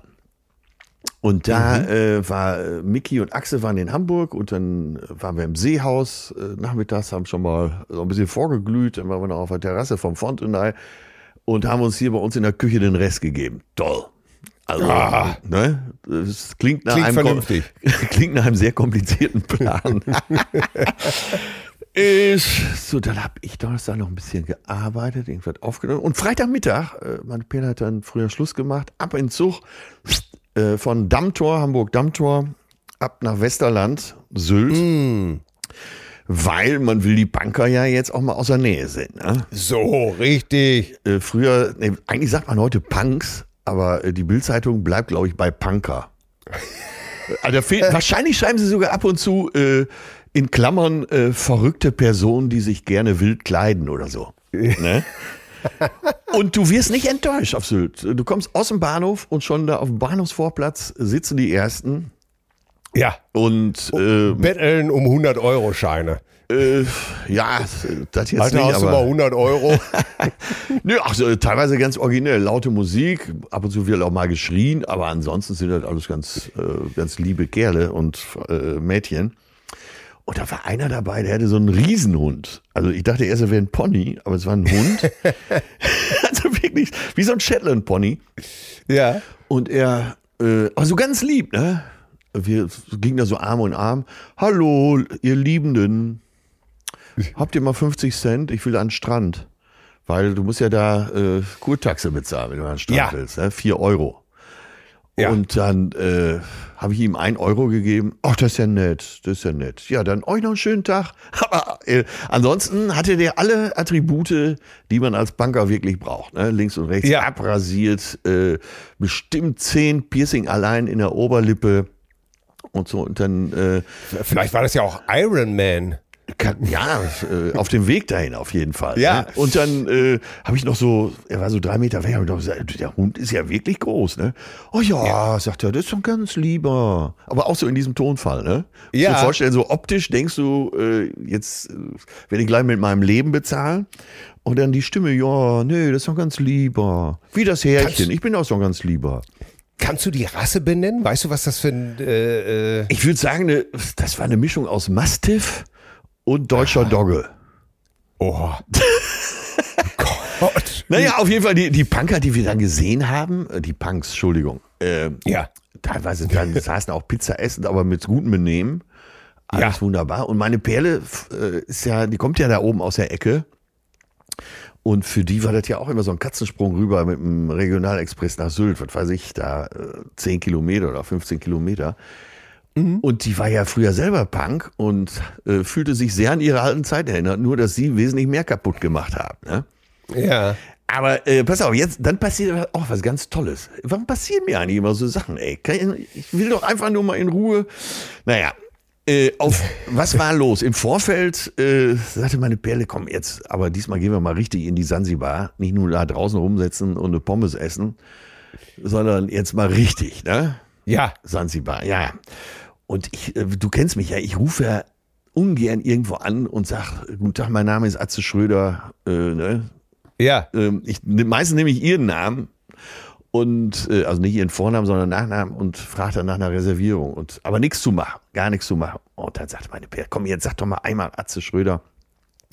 Und da äh, war äh, Mickey und Axel waren in Hamburg und dann äh, waren wir im Seehaus äh, nachmittags, haben schon mal so ein bisschen vorgeglüht, dann waren wir noch auf der Terrasse vom Fontenay und haben uns hier bei uns in der Küche den Rest gegeben. Toll. Also, Ah. ne? Das klingt nach, Klingt einem, klingt nach einem sehr komplizierten Plan. Ich, so, dann habe ich Donnerstag noch ein bisschen gearbeitet, irgendwas aufgenommen. Und Freitagmittag, äh, mein Peter hat dann früher Schluss gemacht, ab in Zug äh, von Dammtor, Hamburg Dammtor, ab nach Westerland, Sylt. Weil man will die Banker ja jetzt auch mal aus der Nähe sehen. Ne? So, richtig. Äh, früher, nee, eigentlich sagt man heute Punks, aber äh, die Bildzeitung bleibt, glaube ich, bei Punker. Also fehlt, wahrscheinlich schreiben sie sogar ab und zu äh, in Klammern äh, verrückte Personen, die sich gerne wild kleiden oder so. Ne? Und du wirst nicht enttäuscht auf Sylt. Du kommst aus dem Bahnhof und schon da auf dem Bahnhofsvorplatz sitzen die Ersten Ja. und äh, Betteln um 100 Euro Scheine. Äh, ja, das jetzt Alter, nicht, hast du mal aber 100 Euro? Nö, ach, so, teilweise ganz originell, laute Musik, ab und zu wird auch mal geschrien, aber ansonsten sind das alles ganz, äh, ganz liebe Kerle und äh, Mädchen. Und da war einer dabei, der hatte so einen Riesenhund. Also ich dachte erst, er wäre ein Pony, aber es war ein Hund. also wirklich, wie so ein Shetland-Pony. ja. Und er, äh, aber so ganz lieb, ne? Wir gingen da so Arm in Arm. Hallo, ihr Liebenden. Habt ihr mal 50 Cent? Ich will an den Strand. Weil du musst ja da äh, Kurtaxe bezahlen, wenn du an den Strand Ja. willst. Ne? 4 Euro. Ja. Und dann äh, habe ich ihm ein Euro gegeben. Ach, das ist ja nett, das ist ja nett. Ja, dann euch noch einen schönen Tag. Aber äh, ansonsten hatte der alle Attribute, die man als Banker wirklich braucht. Ne? Links und rechts Ja. abrasiert, äh, bestimmt zehn Piercing allein in der Oberlippe und so. Und dann äh, Vielleicht war das ja auch Iron Man. Kann, ja, äh, auf dem Weg dahin auf jeden Fall. Ja. Ne? Und dann äh, habe ich noch so, er war so drei Meter weg, hab ich noch gesagt, der Hund ist ja wirklich groß, ne? Oh ja, sagt er, das ist doch ganz lieber. Aber auch so in diesem Tonfall, ne? Ja. dir vorstellen, so optisch denkst du, äh, jetzt äh, werde ich gleich mit meinem Leben bezahlen. Und dann die Stimme, ja, nee, das ist doch ganz lieber. Wie das Härchen, ich bin auch so ganz lieber. Kannst du die Rasse benennen? Weißt du, was das für ein. Äh, äh, Ich würde sagen, ne, das war eine Mischung aus Mastiff und deutscher Dogge. oh. oh. Naja, auf jeden Fall, die, die Punker, die wir dann gesehen haben, äh, die Punks, Entschuldigung, äh, Ja. teilweise dann saßen auch Pizza essen, aber mit gutem Benehmen. Alles Ja. wunderbar. Und meine Perle äh, ist ja, die kommt ja da oben aus der Ecke. Und für die war das ja auch immer so ein Katzensprung rüber mit dem Regionalexpress nach Sylt, was weiß ich, da äh, 10 Kilometer oder 15 Kilometer. Und die war ja früher selber Punk und äh, fühlte sich sehr an ihre alten Zeit erinnert, nur dass sie wesentlich mehr kaputt gemacht haben. Ne? Ja. Aber äh, pass auf, jetzt dann passiert auch was ganz Tolles. Warum passieren mir eigentlich immer so Sachen, ey? Ich will doch einfach nur mal in Ruhe. Naja, äh, auf was war los? Im Vorfeld äh, sagte meine Perle, komm jetzt, aber diesmal gehen wir mal richtig in die Sansibar. Nicht nur da draußen rumsetzen und eine Pommes essen, sondern jetzt mal richtig, ne? Ja. Sansibar, ja. Und ich, äh, du kennst mich ja, ich rufe ja ungern irgendwo an und sag, guten Tag, mein Name ist Atze Schröder, äh, ne? Ja. ähm, ich, meistens nehme ich ihren Namen und äh, also nicht ihren Vornamen, sondern Nachnamen und frage dann nach einer Reservierung und aber nichts zu machen, gar nichts zu machen. Und dann sagt meine Pär, komm jetzt sag doch mal einmal Atze Schröder,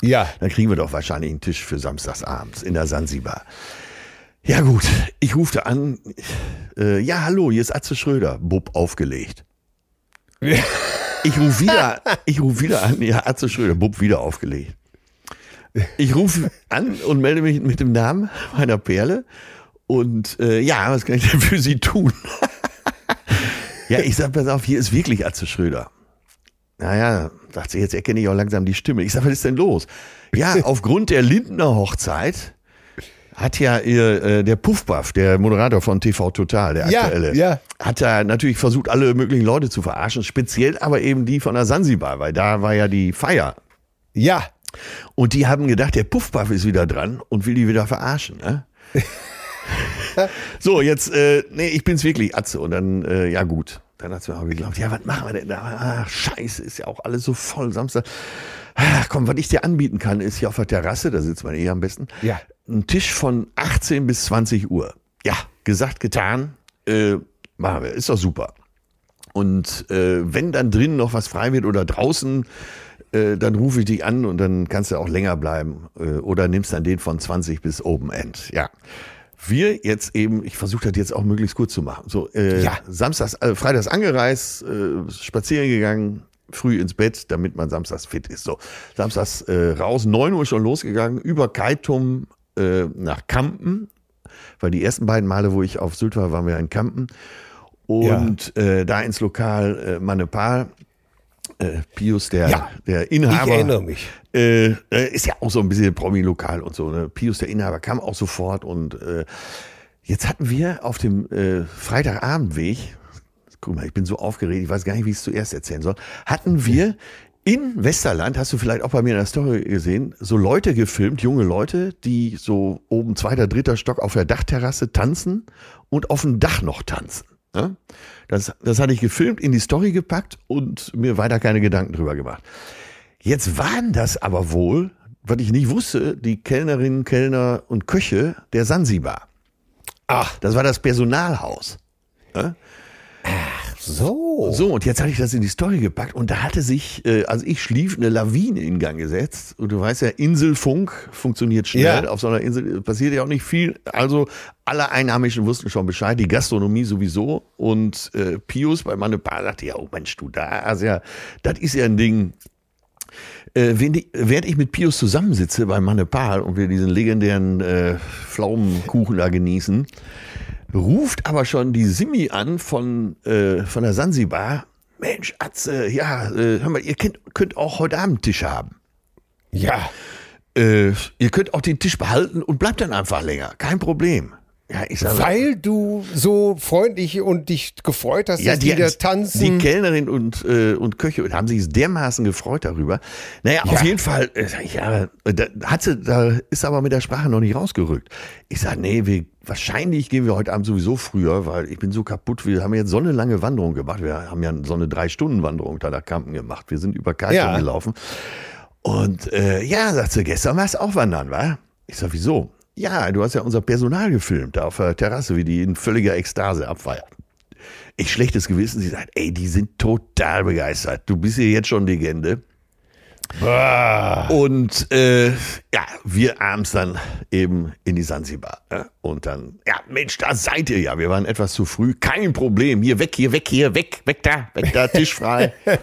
Ja. dann kriegen wir doch wahrscheinlich einen Tisch für samstagsabends in der Sansibar. Ja gut, ich rufte an, äh, ja hallo, hier ist Atze Schröder, Bub aufgelegt. Ich rufe wieder, ich rufe wieder an, ja Atze Schröder, Bub wieder aufgelegt. Ich rufe an und melde mich mit dem Namen meiner Perle. Und äh, ja, was kann ich denn für Sie tun? ja, ich sag, pass auf, hier ist wirklich Atze Schröder. Naja, dachte sie, jetzt erkenne ich auch langsam die Stimme. Ich sag, was ist denn los? Ja, aufgrund der Lindner Hochzeit hat ja ihr, äh, der Puffbuff, der Moderator von TV Total, der Ja, aktuelle, ja. hat da natürlich versucht, alle möglichen Leute zu verarschen, speziell aber eben die von der Sansibar, weil da war ja die Feier. Ja. Und die haben gedacht, der Puffbuff ist wieder dran und will die wieder verarschen. Ne? so, jetzt, äh, nee, ich bin's wirklich, Atze. Und dann, äh, ja gut. Dann hat's mir auch geglaubt, ja, was machen wir denn da? Ah, scheiße, ist ja auch alles so voll. Samstag. Ah, komm, was ich dir anbieten kann, ist hier auf der Terrasse, da sitzt man eh am besten. Ja. Ein Tisch von 18 bis 20 Uhr. Ja, gesagt, getan. Äh, machen wir, ist doch super. Und äh, wenn dann drinnen noch was frei wird oder draußen, äh, dann rufe ich dich an und dann kannst du auch länger bleiben. Äh, oder nimmst dann den von 20 bis Open End. Ja. Wir jetzt eben, ich versuche das jetzt auch möglichst kurz zu machen. So, äh, Ja. Samstags, äh, Freitags angereist, äh, spazieren gegangen, früh ins Bett, damit man samstags fit ist. So, samstags äh, raus, 9 Uhr schon losgegangen, über Kaitum äh, nach Kampen, weil die ersten beiden Male, wo ich auf Sylt war, waren wir in Kampen. Und äh, da ins Lokal äh, Manepal, äh, Pius, der, Ja. der Ich Inhaber. erinnere mich. Äh, äh, ist ja auch so ein bisschen Promi-Lokal und so. Ne? Pius, der Inhaber, kam auch sofort und jetzt hatten wir auf dem Freitagabendweg, guck mal, ich bin so aufgeregt, ich weiß gar nicht, wie ich es zuerst erzählen soll, hatten wir in Westerland, hast du vielleicht auch bei mir in der Story gesehen, so Leute gefilmt, junge Leute, die so oben zweiter, dritter Stock auf der Dachterrasse tanzen und auf dem Dach noch tanzen. Ne? Das, das hatte ich gefilmt, in die Story gepackt und mir weiter keine Gedanken drüber gemacht. Jetzt waren das aber wohl, was ich nicht wusste, die Kellnerinnen, Kellner und Köche der Sansibar. Ach, Das war das Personalhaus. Ne? So. So, und jetzt hatte ich das in die Story gepackt und da hatte sich, äh, also ich schlief, eine Lawine in Gang gesetzt. Und du weißt ja, Inselfunk funktioniert schnell. Ja. Auf so einer Insel passiert ja auch nicht viel. Also alle Einheimischen wussten schon Bescheid, die Gastronomie sowieso. Und äh, Pius bei Mannepa sagte, ja, oh Mensch, du, da, also ja, das ist ja ein Ding. Äh, wenn die, während ich mit Pius zusammensitze bei Mannepal und wir diesen legendären äh, Pflaumenkuchen da genießen, ruft aber schon die Simi an von, äh, von der Sansibar. Mensch, Atze, ja, äh, hör mal, ihr könnt, könnt auch heute Abend Tisch haben. Ja. Äh, ihr könnt auch den Tisch behalten und bleibt dann einfach länger. Kein Problem. Ja, ich sage, Weil du so freundlich und dich gefreut hast, dass die, da tanzen. Die Kellnerin und, äh, und Köche haben sich dermaßen gefreut darüber. Naja, auf Ja. jeden Fall, äh, ja, da, hat sie, da ist aber mit der Sprache noch nicht rausgerückt. Ich sage, nee, wir, wahrscheinlich gehen wir heute Abend sowieso früher, weil ich bin so kaputt. Wir haben jetzt so eine lange Wanderung gemacht. Wir haben ja so eine Drei-Stunden-Wanderung da nach Kampen gemacht. Wir sind über Kaitum Ja. gelaufen. Und äh, ja, sagt sie, gestern warst du auch wandern, wa? Ich sag, wieso? Ja, du hast ja unser Personal gefilmt, da auf der Terrasse, wie die in völliger Ekstase abfeiern. Ich schlechtes Gewissen, sie sagt, ey, die sind total begeistert. Du bist hier jetzt schon Legende. Und äh, ja, wir abends dann eben in die Sansibar. Ne? Und dann, ja, Mensch, da seid ihr ja. Wir waren etwas zu früh. Kein Problem. Hier weg, hier weg, hier weg, weg da, weg da, Tisch frei.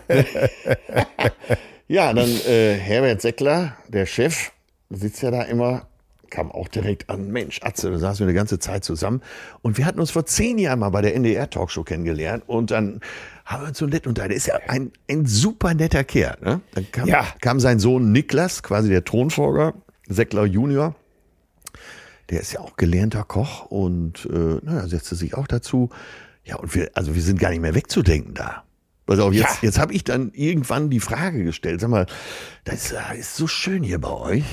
ja, dann äh, Herbert Seckler, der Chef, sitzt ja da immer kam auch direkt an, Mensch, Atze, da saßen wir eine ganze Zeit zusammen. Und wir hatten uns vor zehn Jahren mal bei der NDR-Talkshow kennengelernt. Und dann haben wir uns so nett unterhalten. Ist ja ein, ein super netter Kerl. Ne? Dann kam, Ja. kam sein Sohn Niklas, quasi der Thronfolger, Seckler Junior. Der ist ja auch gelernter Koch und äh, naja, setzte sich auch dazu. Ja, und wir, also wir sind gar nicht mehr wegzudenken da. Pass auf, jetzt, Ja. jetzt habe ich dann irgendwann die Frage gestellt, sag mal, das äh, ist so schön hier bei euch.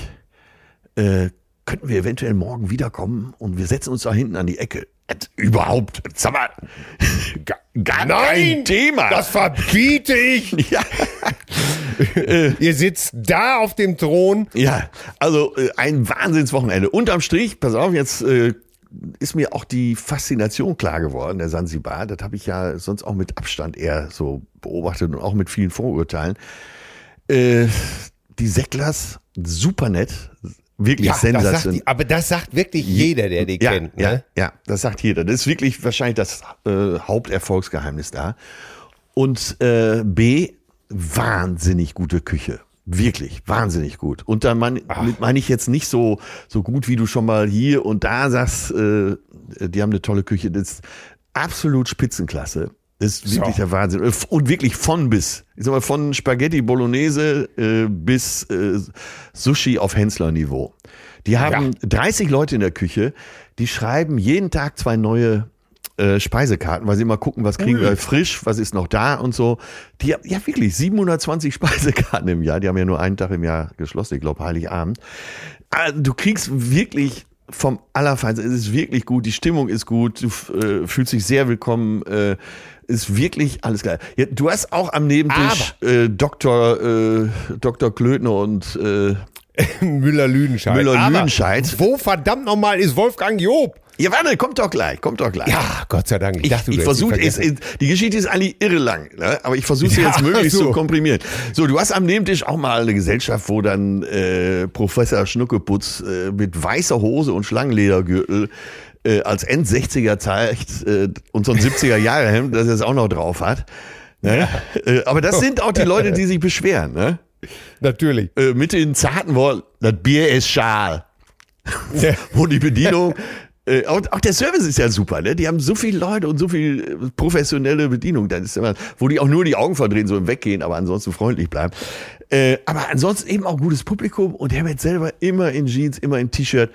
Äh, könnten wir eventuell morgen wiederkommen und wir setzen uns da hinten an die Ecke. Äh, Überhaupt, sag mal, gar, gar kein Thema. Das verbiete ich. ja, Ihr sitzt da auf dem Thron. ja, also äh, ein Wahnsinnswochenende. Unterm Strich, pass auf, jetzt äh, ist mir auch die Faszination klar geworden, der Sansibar. Das habe ich ja sonst auch mit Abstand eher so beobachtet und auch mit vielen Vorurteilen. Äh, die Säcklers, super nett, wirklich das sagt sensationell. aber das sagt wirklich jeder, der die ja, kennt. Ja, Ne? ja, das sagt jeder. Das ist wirklich wahrscheinlich das äh, Haupterfolgsgeheimnis da. Und äh, B, wahnsinnig gute Küche. Wirklich, wahnsinnig gut. Und da mein, meine ich jetzt nicht so, so gut, wie du schon mal hier und da sagst, äh, die haben eine tolle Küche. Das ist absolut Spitzenklasse. Das ist wirklich So. der Wahnsinn. Und wirklich von bis. Ich sag mal, von Spaghetti Bolognese äh, bis äh, Sushi auf Hensler-Niveau. Die haben 30 Leute in der Küche, die schreiben jeden Tag zwei neue äh, Speisekarten, weil sie immer gucken, was kriegen wir frisch, was ist noch da und so. Die haben ja wirklich 720 Speisekarten im Jahr. Die haben ja nur einen Tag im Jahr geschlossen, ich glaube Heiligabend. Ah, Du kriegst wirklich vom Allerfeinsten. Es ist wirklich gut, die Stimmung ist gut, du äh, fühlst dich sehr willkommen. Äh, ist wirklich alles geil. Ja, du hast auch am Nebentisch äh, Dr. Äh, Dr. Klötner und äh, Müller-Lüdenscheid. Müller-Lüdenscheid. Wo verdammt nochmal ist Wolfgang Job? Ja, warte, kommt doch gleich, kommt doch gleich. Ja, Gott sei Dank. Ich, dachte, du ich versuche es, die Geschichte ist eigentlich irre lang, ne? aber ich versuche sie Ja, jetzt möglichst so. zu komprimieren. So, du hast am Nebentisch auch mal eine Gesellschaft, wo dann äh, Professor Schnuckeputz äh, mit weißer Hose und Schlangenledergürtel äh, als End-60er zeigt äh, und so ein 70er-Jahre-Hemd, das er es auch noch drauf hat. Ne? Äh, aber das sind auch die Leute, die sich beschweren. Ne? Natürlich. Äh, mit den zarten Worten, das Bier ist schal. wo die Bedienung, äh, auch, auch der Service ist ja super, ne? Die haben so viele Leute und so viel äh, professionelle Bedienung, dann ist immer, wo die auch nur die Augen verdrehen, so im Weggehen, aber ansonsten freundlich bleiben. Äh, aber ansonsten eben auch gutes Publikum und Herbert selber immer in Jeans, immer in T-Shirt.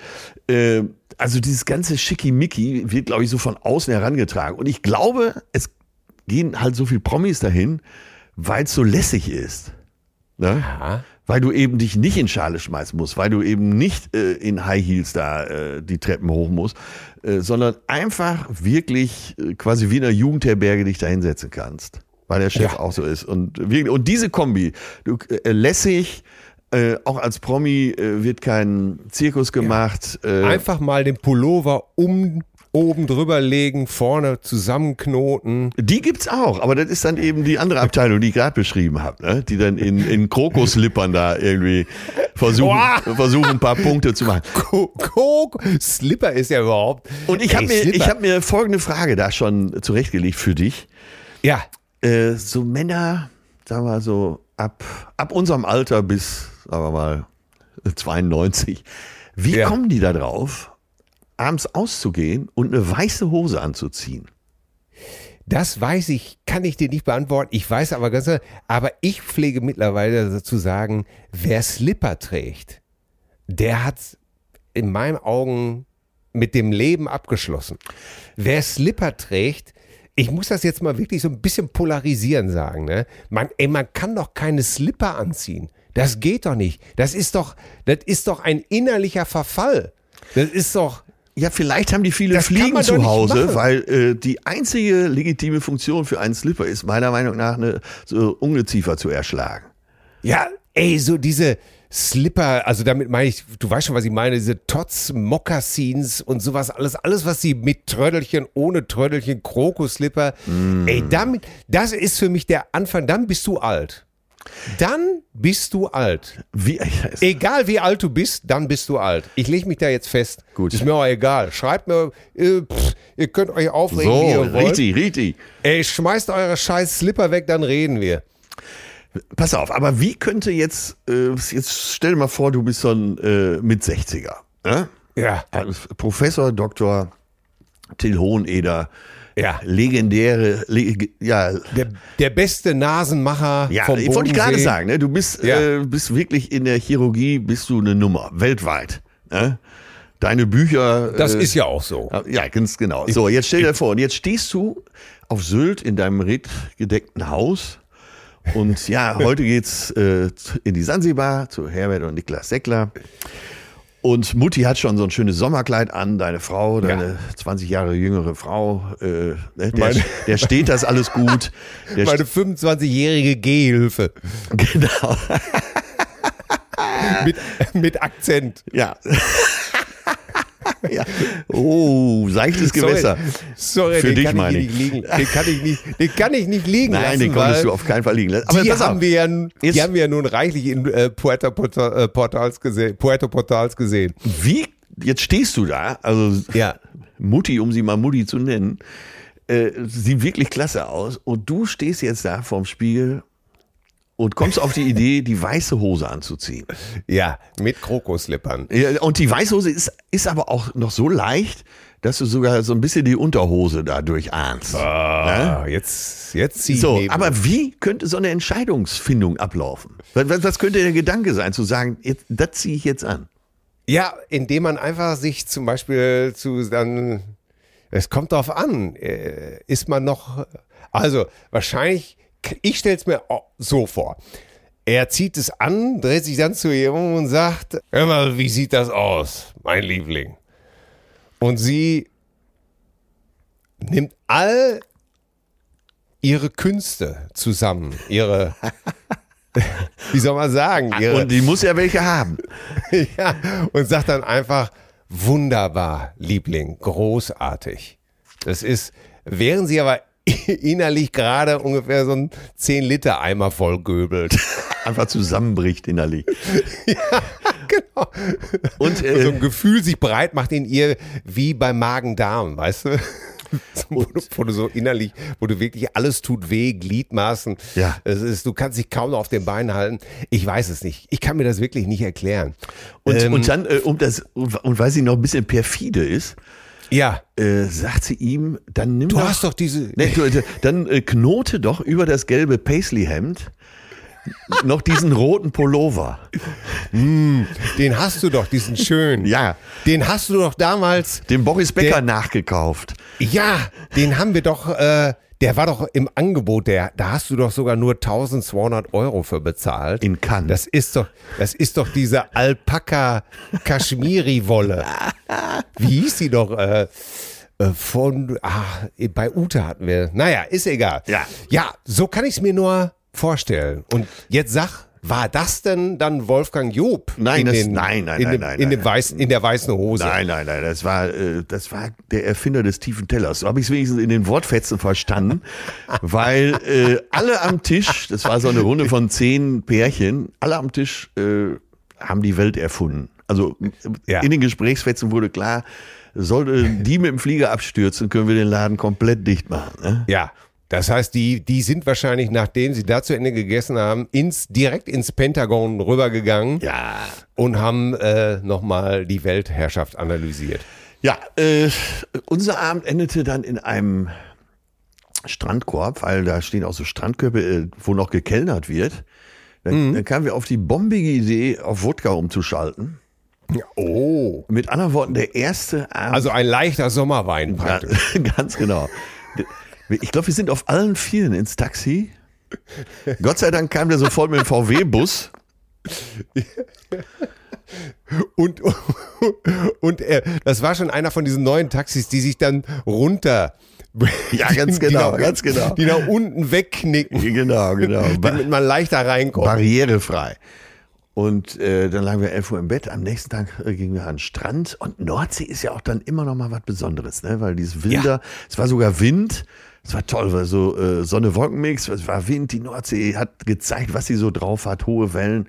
Äh, also dieses ganze Schickimicki wird, glaube ich, so von außen herangetragen. Und ich glaube, es gehen halt so viel Promis dahin, weil es so lässig ist. Ne? Weil du eben dich nicht in Schale schmeißen musst, weil du eben nicht äh, in High Heels da äh, die Treppen hoch musst, äh, sondern einfach wirklich äh, quasi wie in einer Jugendherberge dich da hinsetzen kannst. Weil der Chef Ja. auch so ist. Und, und diese Kombi, du, äh, lässig, äh, auch als Promi äh, wird kein Zirkus gemacht. Äh, Einfach mal den Pullover um oben drüber legen, vorne zusammenknoten. Die gibt's auch, aber das ist dann eben die andere Abteilung, die ich gerade beschrieben habe, ne? die dann in, in Krokuslippern da irgendwie versuchen, versuchen, ein paar Punkte zu machen. Ko- Ko- Slipper ist ja überhaupt. Und ich habe mir, Slipper. ich hab mir folgende Frage da schon zurechtgelegt für dich. Ja, Äh, so Männer, sagen wir mal so, ab, ab unserem Alter bis, sagen wir mal, 92, wie Ja. kommen die da drauf, abends auszugehen und eine weiße Hose anzuziehen? das weiß ich, kann ich dir nicht beantworten. Ich weiß aber ganz, aber ich pflege mittlerweile zu sagen, wer Slipper trägt, der hat in meinen Augen mit dem Leben abgeschlossen. Wer Slipper trägt, ich muss das jetzt mal wirklich so ein bisschen polarisieren sagen, ne? Man, ey, man kann doch keine Slipper anziehen. Das geht doch nicht. Das ist doch, das ist doch ein innerlicher Verfall. Das ist doch, Ja, vielleicht haben die viele Das Fliegen zu Hause, weil äh, die einzige legitime Funktion für einen Slipper ist meiner Meinung nach eine so Ungeziefer zu erschlagen. Ja, ey, so diese Slipper, also damit meine ich, du weißt schon, was ich meine, diese Tots, Mokassins und sowas, alles, alles, was sie mit Trödelchen, ohne Trödelchen, Krokus-Slipper, ey, damit, das ist für mich der Anfang, dann bist du alt. Dann bist du alt. Wie, Egal wie alt du bist, dann bist du alt. Ich lege mich da jetzt fest. Gut. Ist mir auch egal. Schreibt mir, äh, pff, ihr könnt euch aufregen, wie so, ihr wollt. richtig, richtig. Ey, schmeißt eure scheiß Slipper weg, dann reden wir. Pass auf, aber wie könnte jetzt, äh, jetzt stell dir mal vor, du bist so ein äh, mit 60er. Ne? Ja. Professor Dr. Till Hoheneder, Ja. legendäre, leg, ja, Der, der beste Nasenmacher ja, vom ich wollte ich gerade sagen, ne? du bist, Ja. äh, bist wirklich in der Chirurgie, bist du eine Nummer, weltweit. Ne? Deine Bücher. Das äh, ist ja auch so. Ja, ganz genau. So, jetzt stell dir vor, und jetzt stehst du auf Sylt in deinem redgedeckten Haus. Und ja, heute geht's äh, in die Sansibar zu Herbert und Niklas Seckler. Und Mutti hat schon so ein schönes Sommerkleid an, deine Frau, deine 20 Jahre jüngere Frau, äh, ne, der, Meine- der steht das alles gut. Der Meine 25-jährige Gehhilfe genau. mit, mit Akzent. Ja. Ja. Oh, seichtes Gewässer. Sorry, Für den dich kann meine ich ich. nicht liegen. Den kann ich nicht, den kann ich nicht liegen Nein, lassen, den weil konntest du auf keinen Fall liegen lassen. Aber die haben wir ja, die haben wir ja nun reichlich in äh, Puerto, Porta- äh, Portals gesehen, Puerto Portals gesehen. Wie, jetzt stehst du da, also Ja. Mutti, um sie mal Mutti zu nennen, äh, sieht wirklich klasse aus. Und du stehst jetzt da vorm Spiegel und kommst auf die Idee, die weiße Hose anzuziehen. Ja, mit Krokoslippern. Ja, Und die weiße Hose ist, ist aber auch noch so leicht, dass du sogar so ein bisschen die Unterhose dadurch ahnst. Ah, jetzt, jetzt zieh So, neben. aber wie könnte so eine Entscheidungsfindung ablaufen? Was, was, was könnte der Gedanke sein, zu sagen, jetzt, das ziehe ich jetzt an? Ja, indem man einfach sich zum Beispiel zu dann, es kommt drauf an, äh, ist man noch, also wahrscheinlich, ich stelle es mir so vor. Er zieht es an, dreht sich dann zu ihr um und sagt, hör mal, wie sieht das aus, mein Liebling? Und sie nimmt all ihre Künste zusammen, ihre, wie soll man sagen, ihre, Und die muss ja welche haben. ja, und sagt dann einfach, wunderbar, Liebling, großartig. Das ist, während sie aber innerlich gerade ungefähr so ein 10-Liter-Eimer vollgöbelt. Einfach zusammenbricht innerlich. genau. Und so äh, ein Gefühl sich breit macht in ihr wie beim Magen-Darm, weißt du? wo, du? wo du so innerlich, wo du wirklich alles tut weh, Gliedmaßen. Ja. Es ist, du kannst dich kaum noch auf den Beinen halten. Ich weiß es nicht. Ich kann mir das wirklich nicht erklären. Und, Ähm, und dann, äh, um das, und weil sie noch ein bisschen perfide ist, Ja. äh, sagt sie ihm, dann nimm Du doch, hast doch diese. Nee, du, du, dann äh, knote doch über das gelbe Paisley-Hemd noch diesen roten Pullover. Den hast du doch, diesen schönen. Ja. Den hast du doch damals. Dem Boris Becker Der- nachgekauft. Ja, den haben wir doch. Äh, der war doch im Angebot. Der, da hast du doch sogar nur 1200 Euro für bezahlt. In Cannes. Das ist doch, das ist doch diese Alpaka Kaschmiri Wolle. Wie hieß die doch? Äh, äh, von, ah, bei Ute hatten wir. Naja, ist egal. Ja. Ja, so kann ich es mir nur vorstellen. Und jetzt sag, war das denn dann Wolfgang Job? Nein, in das- den, nein, nein, in nein, dem, nein, in, dem nein. weißen, in der weißen Hose. Nein, nein, nein, das war, äh, das war der Erfinder des tiefen Tellers. So habe ich es wenigstens in den Wortfetzen verstanden, weil äh, alle am Tisch, das war so eine Runde von zehn Pärchen, alle am Tisch äh, haben die Welt erfunden. Also Ja. in den Gesprächsfetzen wurde klar, sollte die mit dem Flieger abstürzen, können wir den Laden komplett dicht machen. Ne? Ja. Das heißt, die, die sind wahrscheinlich, nachdem sie da zu Ende gegessen haben, ins, direkt ins Pentagon rübergegangen Ja. und haben äh, nochmal die Weltherrschaft analysiert. Ja, äh, unser Abend endete dann in einem Strandkorb, weil da stehen auch so Strandkörbe, äh, wo noch gekellnert wird. Dann, dann kamen wir auf die bombige Idee, auf Wodka umzuschalten. Oh. Mit anderen Worten, der erste Abend. Also ein leichter Sommerwein Ja, praktisch. ganz genau. Ich glaube, wir sind auf allen Vieren ins Taxi. Gott sei Dank kam der sofort mit dem VW-Bus. Und, und äh, das war schon einer von diesen neuen Taxis, die sich dann runter. Ja, ganz genau, nach, ganz genau. Die nach unten wegknicken, Genau, genau. damit man leichter reinkommt. barrierefrei. Und äh, dann lagen wir 11 Uhr im Bett. Am nächsten Tag äh, gingen wir an den Strand. Und Nordsee ist ja auch dann immer noch mal was Besonderes, ne? weil dieses Wilder, es war sogar Wind. Es war toll, weil so äh, Sonne-Wolkenmix, es war Wind, die Nordsee hat gezeigt, was sie so drauf hat, hohe Wellen.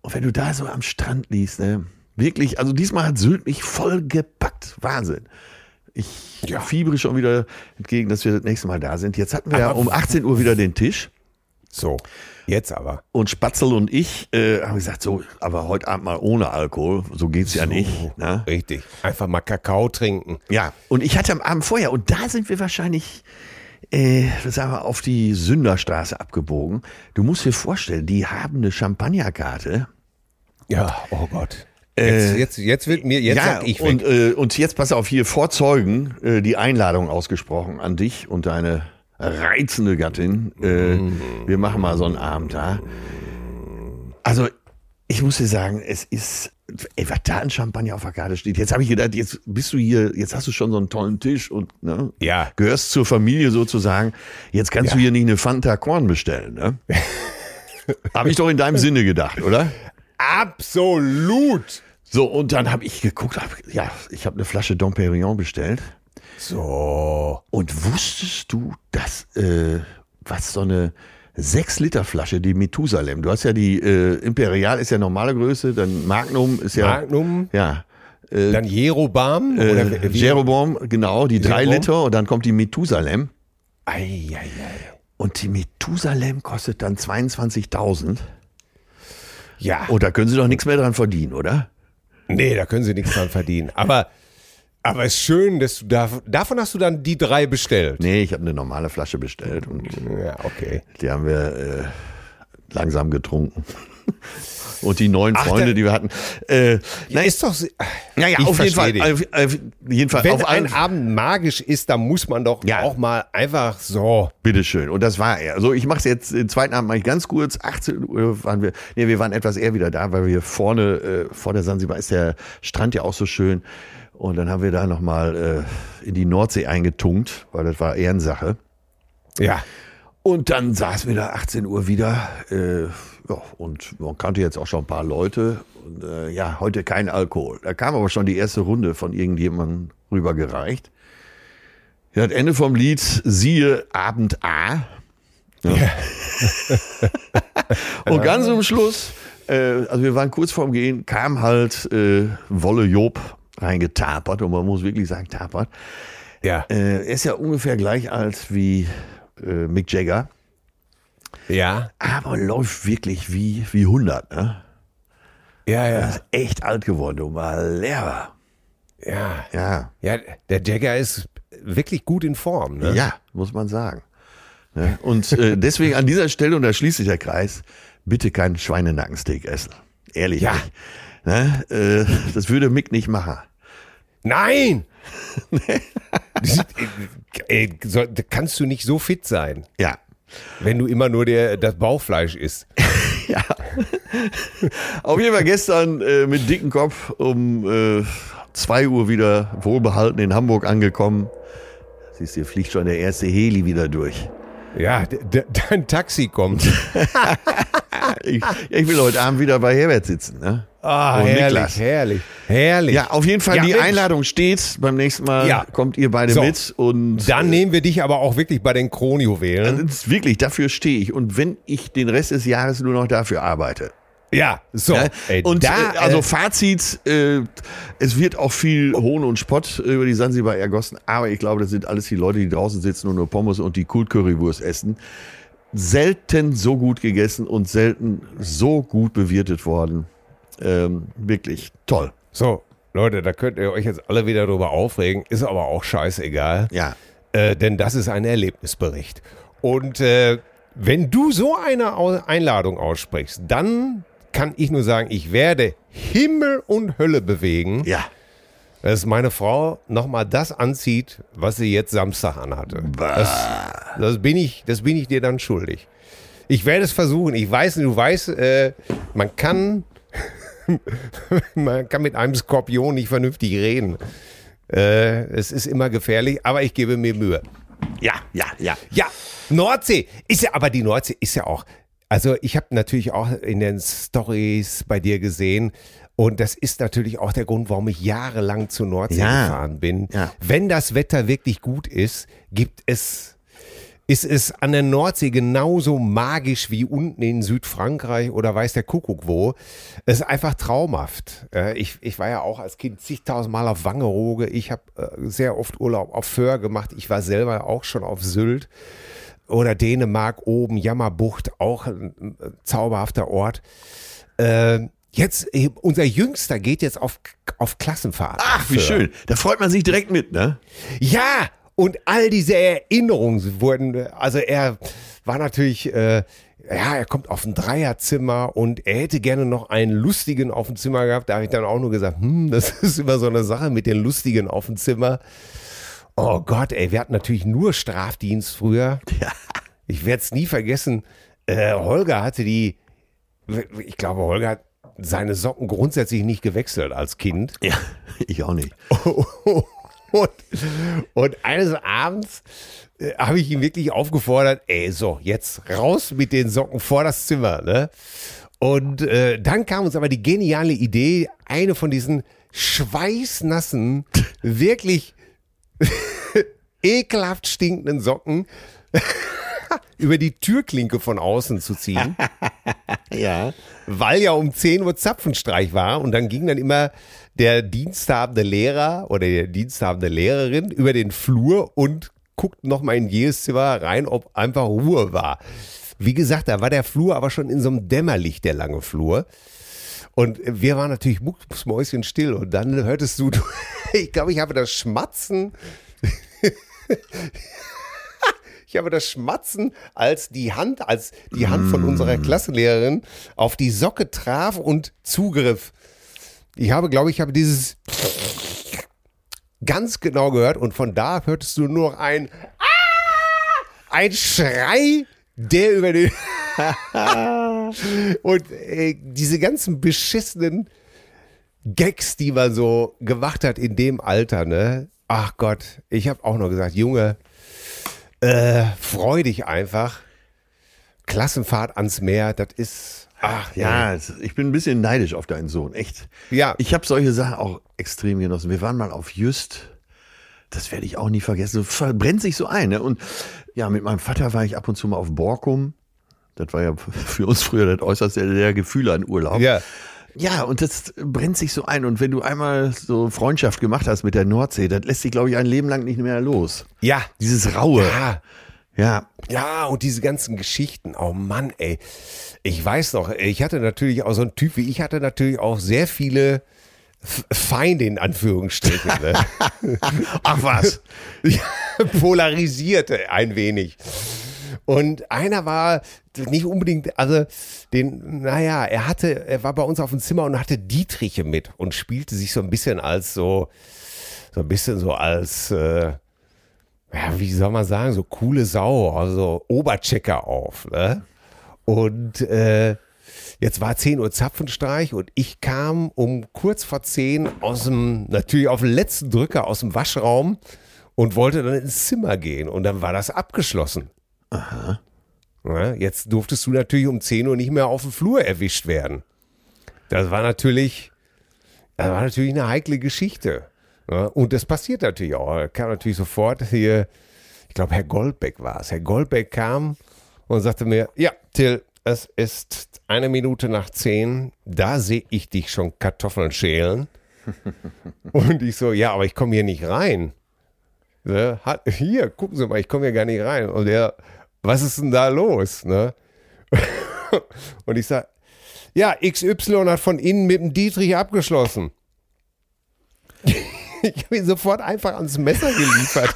Und wenn du da so am Strand liest, ne, wirklich, also diesmal hat Sylt mich voll gepackt. Wahnsinn. Ich Ja. fiebere schon wieder entgegen, dass wir das nächste Mal da sind. Jetzt hatten wir ja um 18 Uhr wieder den Tisch. So, jetzt aber. Und Spatzel und ich äh, haben gesagt, so, aber heute Abend mal ohne Alkohol. So geht's ja nicht. Ne? Richtig. Einfach mal Kakao trinken. Ja, und ich hatte am Abend vorher, und da sind wir wahrscheinlich, äh, sagen wir, auf die Sünderstraße abgebogen. Du musst dir vorstellen, die haben eine Champagnerkarte. Ja, oh Gott. Jetzt, jetzt, jetzt wird mir, jetzt ja, sag ich weg. und, äh, und jetzt pass auf, hier vor Zeugen äh, die Einladung ausgesprochen an dich und deine reizende Gattin. Äh, Wir machen mal so einen Abend da. Also, ich muss dir sagen, es ist, ey, was da an Champagner auf der Karte steht. Jetzt habe ich gedacht, jetzt bist du hier, jetzt hast du schon so einen tollen Tisch und ne, Ja. gehörst zur Familie sozusagen. Jetzt kannst Ja. du hier nicht eine Fanta Korn bestellen. Ne? habe ich doch in deinem Sinne gedacht, oder? Absolut. So, und dann habe ich geguckt, hab, ja, ich habe eine Flasche Dom Perignon bestellt. So. Und wusstest du, dass äh, was so eine 6 Liter Flasche, die Methusalem, du hast ja die äh, Imperial ist ja normale Größe, dann Magnum ist ja Magnum, ja dann Jerobam oder äh, Jeroboam, genau, die 3 Jeroboam? Liter und dann kommt die Methusalem Ei, ei, ei. und die Methusalem kostet dann 22.000 Ja. und da können sie doch nichts mehr dran verdienen, oder? Nee, da können sie nichts dran verdienen. Aber, aber es ist schön, dass du da, davon hast du dann die drei bestellt. Nee, ich habe eine normale Flasche bestellt und Ja, okay. Die haben wir äh, langsam getrunken. Und die neuen Ach, Freunde, die wir hatten. Äh, Na, ist doch. naja, auf jeden Fall. Auf, auf jeden Fall. Wenn auf ein Abend magisch ist, dann muss man doch Ja. auch mal einfach so. bitteschön. Und das war er. Also ich mache es jetzt, den zweiten Abend mache ich ganz kurz. 18 Uhr waren wir, nee, wir waren etwas eher wieder da, weil wir vorne, äh, vor der Sansibar ist der Strand ja auch so schön. Und dann haben wir da nochmal äh, in die Nordsee eingetunkt, weil das war Ehrensache. Ja. Und dann saßen wir da 18 Uhr wieder. Äh, ja, und man kannte jetzt auch schon ein paar Leute. Und, äh, ja, heute kein Alkohol. Da kam aber schon die erste Runde von irgendjemandem rübergereicht. Ja, das Ende vom Lied, siehe Abend A. Ja. und ganz zum Schluss, äh, also wir waren kurz vorm Gehen, kam halt äh, Wolle Job reingetapert. Und man muss wirklich sagen, tapert. Ja. Äh, er ist ja ungefähr gleich alt wie äh, Mick Jagger, Ja. aber läuft wirklich wie, wie 100. Ne? Ja, Er ja. ist echt alt geworden, du mal Lehrer. Ja. Ja, Ja, der Jagger ist wirklich gut in Form. Ne? ja, muss man sagen. Ne? Und äh, deswegen an dieser Stelle, und da schließt sich der Kreis, bitte keinen Schweinenackensteak essen. Ehrlich Ja. Ne? Äh, das würde Mick nicht machen. Nein! Ey, so, da kannst du nicht so fit sein, Ja. Wenn du immer nur der, das Bauchfleisch isst. Ja. Auf jeden Fall gestern äh, mit dicken Kopf um äh, 2 Uhr wieder wohlbehalten in Hamburg angekommen. Siehst du, hier fliegt schon der erste Heli wieder durch. Ja, dein Taxi kommt. Ich, ich will heute Abend wieder bei Herbert sitzen. Ne? Ah, Und herrlich, Niklas. herrlich, herrlich. Ja, auf jeden Fall, Ja, die Mensch. Einladung steht. Beim nächsten Mal Ja. kommt ihr beide So. mit. Und Dann nehmen wir dich aber auch wirklich bei den Kronjuwelen. ist wirklich, dafür stehe ich. Und wenn ich den Rest des Jahres nur noch dafür arbeite. Ja, so. Ne? Ey, und da, äh, also äh, Fazit, äh, es wird auch viel Hohn und Spott über die Sansibar ergossen, aber ich glaube, das sind alles die Leute, die draußen sitzen und nur Pommes und die Kult-Currywurst essen. Selten so gut gegessen und selten so gut bewirtet worden. Ähm, wirklich toll. so, Leute, da könnt ihr euch jetzt alle wieder drüber aufregen, ist aber auch scheißegal. Ja. Äh, denn das ist ein Erlebnisbericht. Und äh, wenn du so eine Einladung aussprichst, dann kann ich nur sagen, ich werde Himmel und Hölle bewegen, Ja. dass meine Frau nochmal das anzieht, was sie jetzt Samstag anhatte. Das, das, bin ich, das bin ich dir dann schuldig. Ich werde es versuchen. Ich weiß, du weißt, äh, man kann, man kann mit einem Skorpion nicht vernünftig reden. Äh, es ist immer gefährlich, aber ich gebe mir Mühe. Ja, ja, ja. Ja, Nordsee ist ja, aber die Nordsee ist ja auch. Also ich habe natürlich auch in den Stories bei dir gesehen und das ist natürlich auch der Grund, warum ich jahrelang zur Nordsee Ja. gefahren bin. Ja. Wenn das Wetter wirklich gut ist, gibt es ist es an der Nordsee genauso magisch wie unten in Südfrankreich oder weiß der Kuckuck wo. Es ist einfach traumhaft. Äh, Ich, ich war ja auch als Kind zigtausendmal auf Wangerooge. Ich habe äh, sehr oft Urlaub auf Föhr gemacht. Ich war selber auch schon auf Sylt oder Dänemark oben, Jammerbucht, auch ein äh, zauberhafter Ort. Äh, Jetzt, unser Jüngster geht jetzt auf, auf Klassenfahrt. Ach, wie schön. Da freut man sich direkt mit, ne? Ja, und all diese Erinnerungen wurden, also er war natürlich, äh, ja, er kommt auf ein Dreierzimmer und er hätte gerne noch einen lustigen auf dem Zimmer gehabt. Da habe ich dann auch nur gesagt, hm, das ist immer so eine Sache mit den lustigen auf dem Zimmer. Oh Gott, ey, wir hatten natürlich nur Strafdienst früher. Ja. Ich werde es nie vergessen. Äh, Holger hatte die, ich glaube, Holger hat seine Socken grundsätzlich nicht gewechselt als Kind. Ja, ich auch nicht. Und, und eines Abends äh, habe ich ihn wirklich aufgefordert, ey, so, jetzt raus mit den Socken vor das Zimmer, ne? Und äh, dann kam uns aber die geniale Idee, eine von diesen schweißnassen, wirklich ekelhaft stinkenden Socken über die Türklinke von außen zu ziehen Ja. weil ja um 10 Uhr Zapfenstreich war und dann ging dann immer der diensthabende Lehrer oder die diensthabende Lehrerin über den Flur und guckten nochmal in jedes Zimmer rein, ob einfach Ruhe war. Wie gesagt, da war der Flur aber schon in so einem Dämmerlicht, der lange Flur. Und wir waren natürlich mucksmäuschen still und dann hörtest du, ich glaube, ich habe das Schmatzen ich habe das Schmatzen, als die Hand, als die Hand von unserer Klassenlehrerin auf die Socke traf und zugriff. Ich habe, glaube ich, habe dieses ganz genau gehört und von da hörtest du nur noch ein Ah! ein Schrei, der über den und äh, diese ganzen beschissenen Gags, die man so gemacht hat in dem Alter, ne? Ach Gott, ich habe auch noch gesagt, Junge, äh, freu dich einfach. Klassenfahrt ans Meer, das ist, ach Ja, ich bin ein bisschen neidisch auf deinen Sohn, echt. Ja. Ich habe solche Sachen auch extrem genossen. Wir waren mal auf Just. Das werde ich auch nie vergessen. So verbrennt sich so ein. Ne? Und ja, mit meinem Vater war ich ab und zu mal auf Borkum. Das war ja für uns früher das äußerste der Gefühle an Urlaub. Ja. Ja, und das brennt sich so ein. Und wenn du einmal so Freundschaft gemacht hast mit der Nordsee, das lässt sich, glaube ich, ein Leben lang nicht mehr los. Ja. Dieses Raue. Ja. Ja. Ja, und diese ganzen Geschichten, oh Mann, ey. Ich weiß noch, ich hatte natürlich auch so ein Typ wie ich hatte natürlich auch sehr viele Feinde in Anführungsstrichen. Ne? Ach was. Polarisierte ein wenig. Und einer war nicht unbedingt, also den, naja, er hatte, er war bei uns auf dem Zimmer und hatte Dietriche mit und spielte sich so ein bisschen als so, so ein bisschen so als, äh, ja, wie soll man sagen, so coole Sau, also Oberchecker auf. Ne? Und äh, jetzt war 10 Uhr Zapfenstreich und ich kam um kurz vor 10 aus dem, natürlich auf den letzten Drücker aus dem Waschraum und wollte dann ins Zimmer gehen und dann war das abgeschlossen. Aha. jetzt durftest du natürlich um 10 Uhr nicht mehr auf dem Flur erwischt werden. Das war natürlich, das war natürlich eine heikle Geschichte. Ja, und das passiert natürlich auch. Er kam natürlich sofort hier, ich glaube, Herr Goldbeck war es. Herr Goldbeck kam und sagte mir, ja, Till, es ist eine Minute nach zehn, da sehe ich dich schon Kartoffeln schälen. und ich so, ja, aber ich komme hier nicht rein. Ne? Hier, gucken Sie mal, ich komme hier gar nicht rein. Und er, was ist denn da los? Ne? und ich sage, ja, XY hat von Ihnen mit dem Dietrich abgeschlossen. ich habe ihn sofort einfach ans Messer geliefert.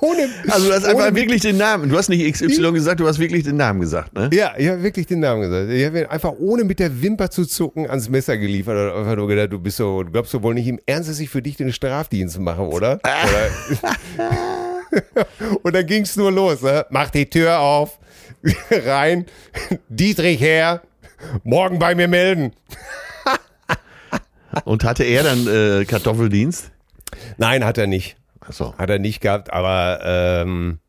Ohne, Also du hast einfach ohne, wirklich den Namen. Du hast nicht XY gesagt, du hast wirklich den Namen gesagt, ne? Ja, ich habe wirklich den Namen gesagt. Ich habe ihn einfach ohne mit der Wimper zu zucken ans Messer geliefert und einfach nur gedacht, du bist so, du glaubst du wohl nicht im Ernst, dass ich für dich den Strafdienst mache, oder? oder? und dann ging es nur los. Ne? Mach die Tür auf, rein, Dietrich her, morgen bei mir melden. Und hatte er dann äh, Kartoffeldienst? Nein, hat er nicht. Achso. Hat er nicht gehabt, aber ähm,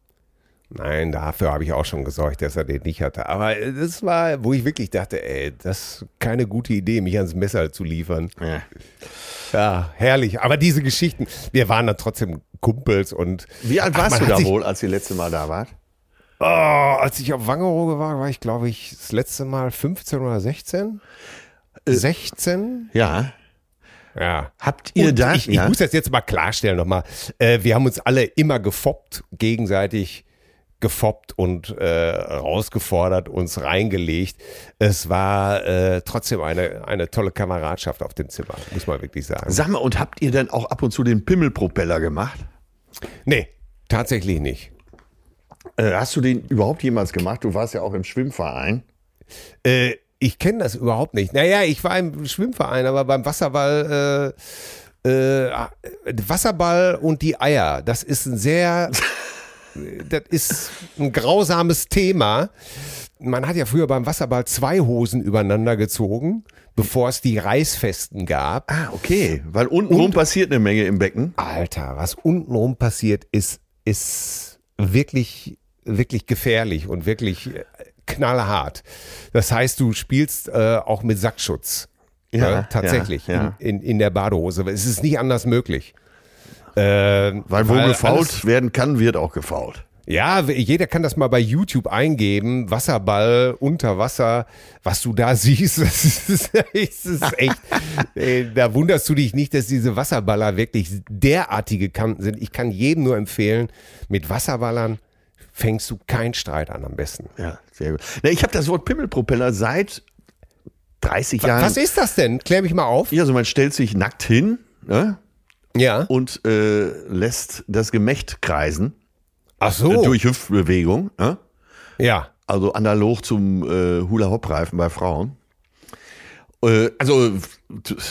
nein, dafür habe ich auch schon gesorgt, dass er den nicht hatte. Aber äh, das war, wo ich wirklich dachte, ey, das ist keine gute Idee, mich ans Messer zu liefern. Ja. Ja, herrlich. Aber diese Geschichten, wir waren dann trotzdem Kumpels und. Wie alt Ach, warst man du da wohl, als ihr letzte Mal da wart? Oh, als ich auf Wangerooge war, war ich, glaube ich, das letzte Mal 15 oder 16. Äh, 16? Ja. Ja. Habt ihr Und da? ich, ich ja? muss das jetzt mal klarstellen nochmal. Äh, wir haben uns alle immer gefoppt, gegenseitig gefoppt und äh, rausgefordert, uns reingelegt. Es war äh, trotzdem eine, eine tolle Kameradschaft auf dem Zimmer, muss man wirklich sagen. Sag mal, und habt ihr dann auch ab und zu den Pimmelpropeller gemacht? Nee, tatsächlich nicht. Äh, hast du den überhaupt jemals gemacht? Du warst ja auch im Schwimmverein. Äh, ich kenne das überhaupt nicht. Naja, ich war im Schwimmverein, aber beim Wasserball, äh, äh, Wasserball und die Eier, das ist ein sehr, das ist ein grausames Thema. Man hat ja früher beim Wasserball zwei Hosen übereinander gezogen, bevor es die Reißfesten gab. Ah, okay. Weil untenrum passiert eine Menge im Becken. Alter, was untenrum passiert, ist, ist wirklich, wirklich gefährlich und wirklich äh, knallhart. Das heißt, du spielst äh, auch mit Sackschutz. Ja, äh, tatsächlich ja, ja. In, in, in der Badehose. Es ist nicht anders möglich. Äh, Weil wo gefault alles- werden kann, wird auch gefault. ja, jeder kann das mal bei YouTube eingeben. Wasserball, unter Wasser, was du da siehst, das ist, das ist echt. ey, da wunderst du dich nicht, dass diese Wasserballer wirklich derartige Kanten sind. Ich kann jedem nur empfehlen, mit Wasserballern fängst du keinen Streit an am besten. Ja, sehr gut. Na, ich habe das Wort Pimmelpropeller seit 30 Jahren. Was ist das denn? Klär mich mal auf. Ja, also man stellt sich nackt hin ne, Ja. und äh, lässt das Gemächt kreisen Ach so. durch Hüftbewegung. Ne? Ja. Also analog zum äh, Hula-Hop-Reifen bei Frauen. Äh, also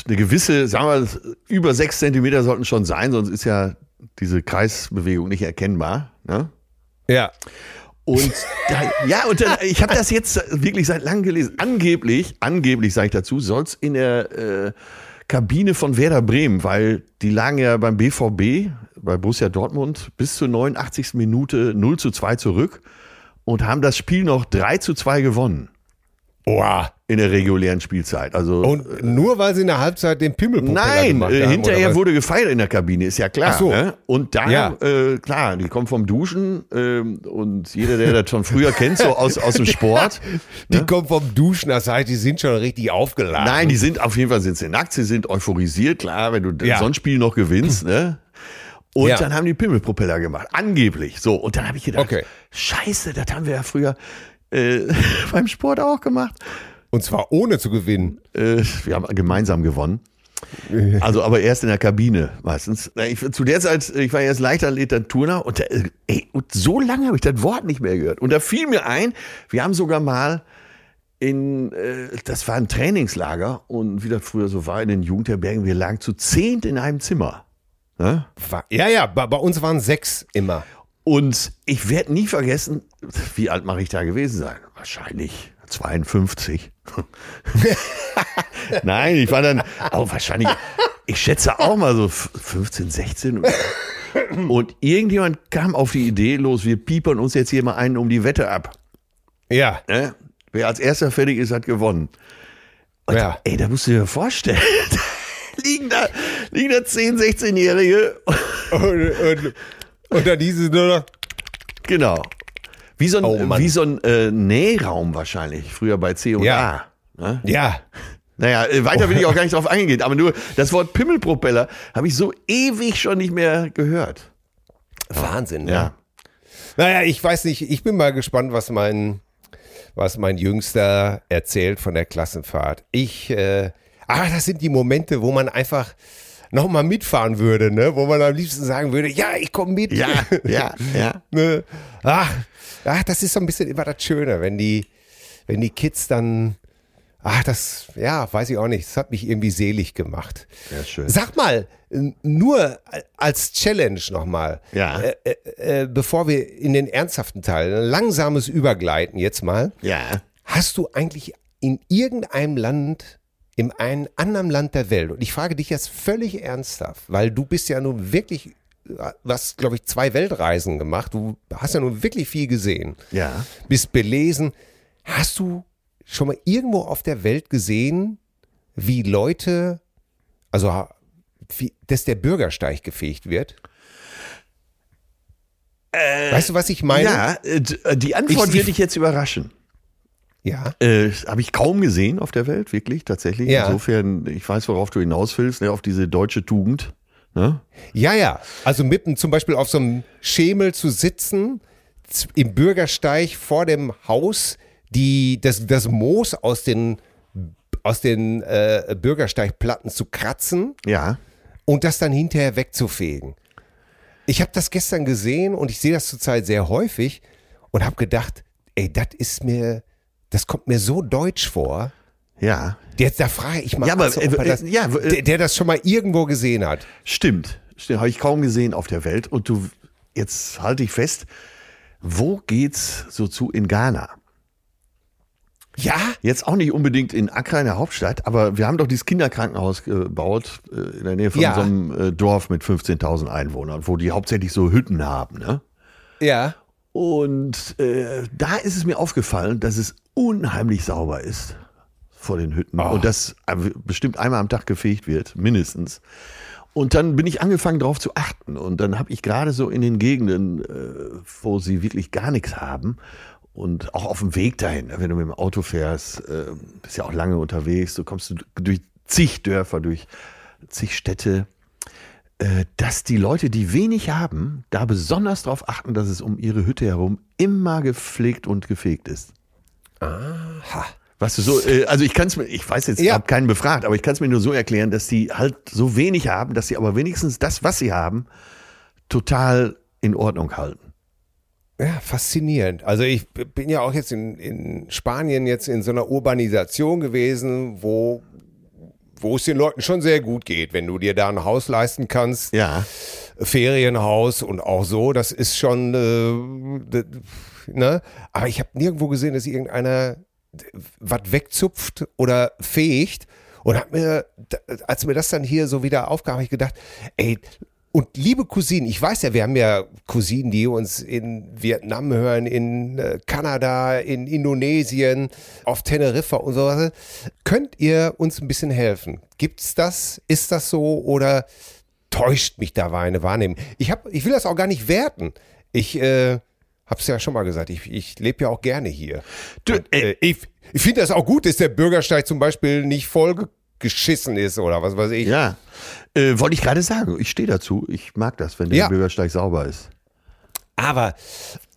eine gewisse, sagen wir, über sechs Zentimeter sollten schon sein, sonst ist ja diese Kreisbewegung nicht erkennbar. Ne? Ja. Und da, ja, und dann, ich habe das jetzt wirklich seit langem gelesen. Angeblich, angeblich sage ich dazu, soll es in der äh, Kabine von Werder Bremen, weil die lagen ja beim BVB, bei Borussia Dortmund, bis zur 89. Minute 0 zu 2 zurück und haben das Spiel noch 3 zu 2 gewonnen Boah. in der regulären Spielzeit. Also Und nur weil sie in der Halbzeit den Pimmelpropeller Nein, gemacht äh, haben, hinterher wurde gefeiert in der Kabine, ist ja klar. Ach so. Ne? Und da, Ja. äh, klar, die kommen vom Duschen ähm, und jeder, der das schon früher kennt, so aus, aus dem Sport. Die kommen vom Duschen, das heißt, die sind schon richtig aufgeladen. Nein, die sind auf jeden Fall sind sie nackt, sie sind euphorisiert, klar, wenn du Ja. so ein Spiel noch gewinnst, ne? Und Ja. dann haben die Pimmelpropeller gemacht, angeblich. So, und dann habe ich gedacht, Okay. scheiße, das haben wir ja früher äh, beim Sport auch gemacht. Und zwar ohne zu gewinnen. Äh, wir haben gemeinsam gewonnen. Also, aber erst in der Kabine meistens. Ich, zu der Zeit, ich war erst Leichtathlet, dann Turner und, da, äh, ey, und so lange habe ich das Wort nicht mehr gehört. Und da fiel mir ein, wir haben sogar mal in, äh, das war ein Trainingslager und wie das früher so war in den Jugendherbergen, wir lagen zu zehnt in einem Zimmer. Ne? Ja, ja, bei, bei uns waren sechs immer. Und ich werde nie vergessen, wie alt mache ich da gewesen sein? Wahrscheinlich 52. Nein, ich war dann auch wahrscheinlich, ich schätze auch mal so 15, 16. Und irgendjemand kam auf die Idee, los, wir piepern uns jetzt hier mal einen um die Wette ab. Ja, Ne? Wer als erster fertig ist, hat gewonnen. Und, Ja. Ey, da musst du dir vorstellen, da liegen da, liegen da 10, 16-Jährige und, und, und dann hieß es nur noch, Genau. Wie so ein, Oh, wie so ein äh, Nähraum wahrscheinlich, früher bei C und Ja. A. Ne? ja, Naja, äh, weiter will ich auch gar nicht drauf eingehen, aber nur das Wort Pimmelpropeller habe ich so ewig schon nicht mehr gehört. Wahnsinn. Ja. Ja. Naja, ich weiß nicht, ich bin mal gespannt, was mein, was mein Jüngster erzählt von der Klassenfahrt. Ich, äh, ah, das sind die Momente, wo man einfach nochmal mitfahren würde, ne? Wo man am liebsten sagen würde, ja, ich komme mit. Ja, ja, ja. ne? ach, ach, das ist so ein bisschen immer das Schöne, wenn die, wenn die Kids dann, ach, das, ja, weiß ich auch nicht, das hat mich irgendwie selig gemacht. Ja, schön. Sag mal, nur als Challenge nochmal, Ja. äh, äh, äh, bevor wir in den ernsthaften Teil, ein langsames Übergleiten jetzt mal, Ja. hast du eigentlich in irgendeinem Land, in einem anderen Land der Welt, und ich frage dich jetzt völlig ernsthaft, weil du bist ja nun wirklich, du hast, glaube ich, zwei Weltreisen gemacht, du hast ja nun wirklich viel gesehen, Ja. bist belesen. Hast du schon mal irgendwo auf der Welt gesehen, wie Leute, also wie, dass der Bürgersteig gefegt wird? weißt du, was ich meine? Ja, äh, äh, die Antwort Ich- wird ich- dich jetzt überraschen. Ja. Äh, Habe ich kaum gesehen auf der Welt, wirklich, tatsächlich. Ja. Insofern, ich weiß, worauf du hinaus willst, ne, auf diese deutsche Tugend. Ne? Ja, ja. Also mitten zum Beispiel auf so einem Schemel zu sitzen, im Bürgersteig vor dem Haus, die, das, das Moos aus den, aus den äh, Bürgersteigplatten zu kratzen Ja. und das dann hinterher wegzufegen. Ich habe das gestern gesehen und ich sehe das zurzeit sehr häufig und habe gedacht, ey, das ist mir, das kommt mir so deutsch vor. Ja, Jetzt da frage ich mal, Ja, aber, er äh, das, ja, äh, der, der das schon mal irgendwo gesehen hat. stimmt. Stimmt, habe ich kaum gesehen auf der Welt. Und du, jetzt halte ich fest, wo geht's so zu in Ghana? Ja, Jetzt auch nicht unbedingt in Accra in der Hauptstadt, aber wir haben doch dieses Kinderkrankenhaus gebaut äh, in der Nähe von Ja. so einem äh, Dorf mit 15.000 Einwohnern, wo die hauptsächlich so Hütten haben. Ne? ja. Und äh, da ist es mir aufgefallen, dass es unheimlich sauber ist vor den Hütten. Und dass äh, bestimmt einmal am Tag gefegt wird, mindestens. Und dann bin ich angefangen darauf zu achten. Und dann habe ich gerade so in den Gegenden, äh, wo sie wirklich gar nichts haben und auch auf dem Weg dahin, ne, wenn du mit dem Auto fährst, äh, bist ja auch lange unterwegs, du kommst du durch zig Dörfer, durch zig Städte, dass die Leute, die wenig haben, da besonders darauf achten, dass es um ihre Hütte herum immer gepflegt und gefegt ist. Aha. Weißt du, so, äh, also ich kann es mir, ich weiß jetzt, ich Ja. habe keinen befragt, aber ich kann es mir nur so erklären, dass die halt so wenig haben, dass sie aber wenigstens das, was sie haben, total in Ordnung halten. Ja, faszinierend. Also ich bin ja auch jetzt in, in Spanien jetzt in so einer Urbanisation gewesen, wo, wo es den Leuten schon sehr gut geht, wenn du dir da ein Haus leisten kannst. Ja. Ferienhaus und auch so, das ist schon, äh, ne? Aber ich habe nirgendwo gesehen, dass irgendeiner was wegzupft oder fegt. Und hab mir, als mir das dann hier so wieder aufkam, habe ich gedacht, ey, und liebe Cousinen, ich weiß ja, wir haben ja Cousinen, die uns in Vietnam hören, in äh, Kanada, in Indonesien, auf Teneriffa und so weiter. Könnt ihr uns ein bisschen helfen? Gibt's das? Ist das so? Oder täuscht mich da eine Wahrnehmung? Ich, hab, ich will das auch gar nicht werten. Ich äh, hab's ja schon mal gesagt, ich, ich lebe ja auch gerne hier. Du, äh, ich ich finde das auch gut, dass der Bürgersteig zum Beispiel nicht voll geschissen ist oder was weiß ich. Ja. Äh, Wollte ich gerade sagen, ich stehe dazu. Ich mag das, wenn der Ja. Bürgersteig sauber ist. Aber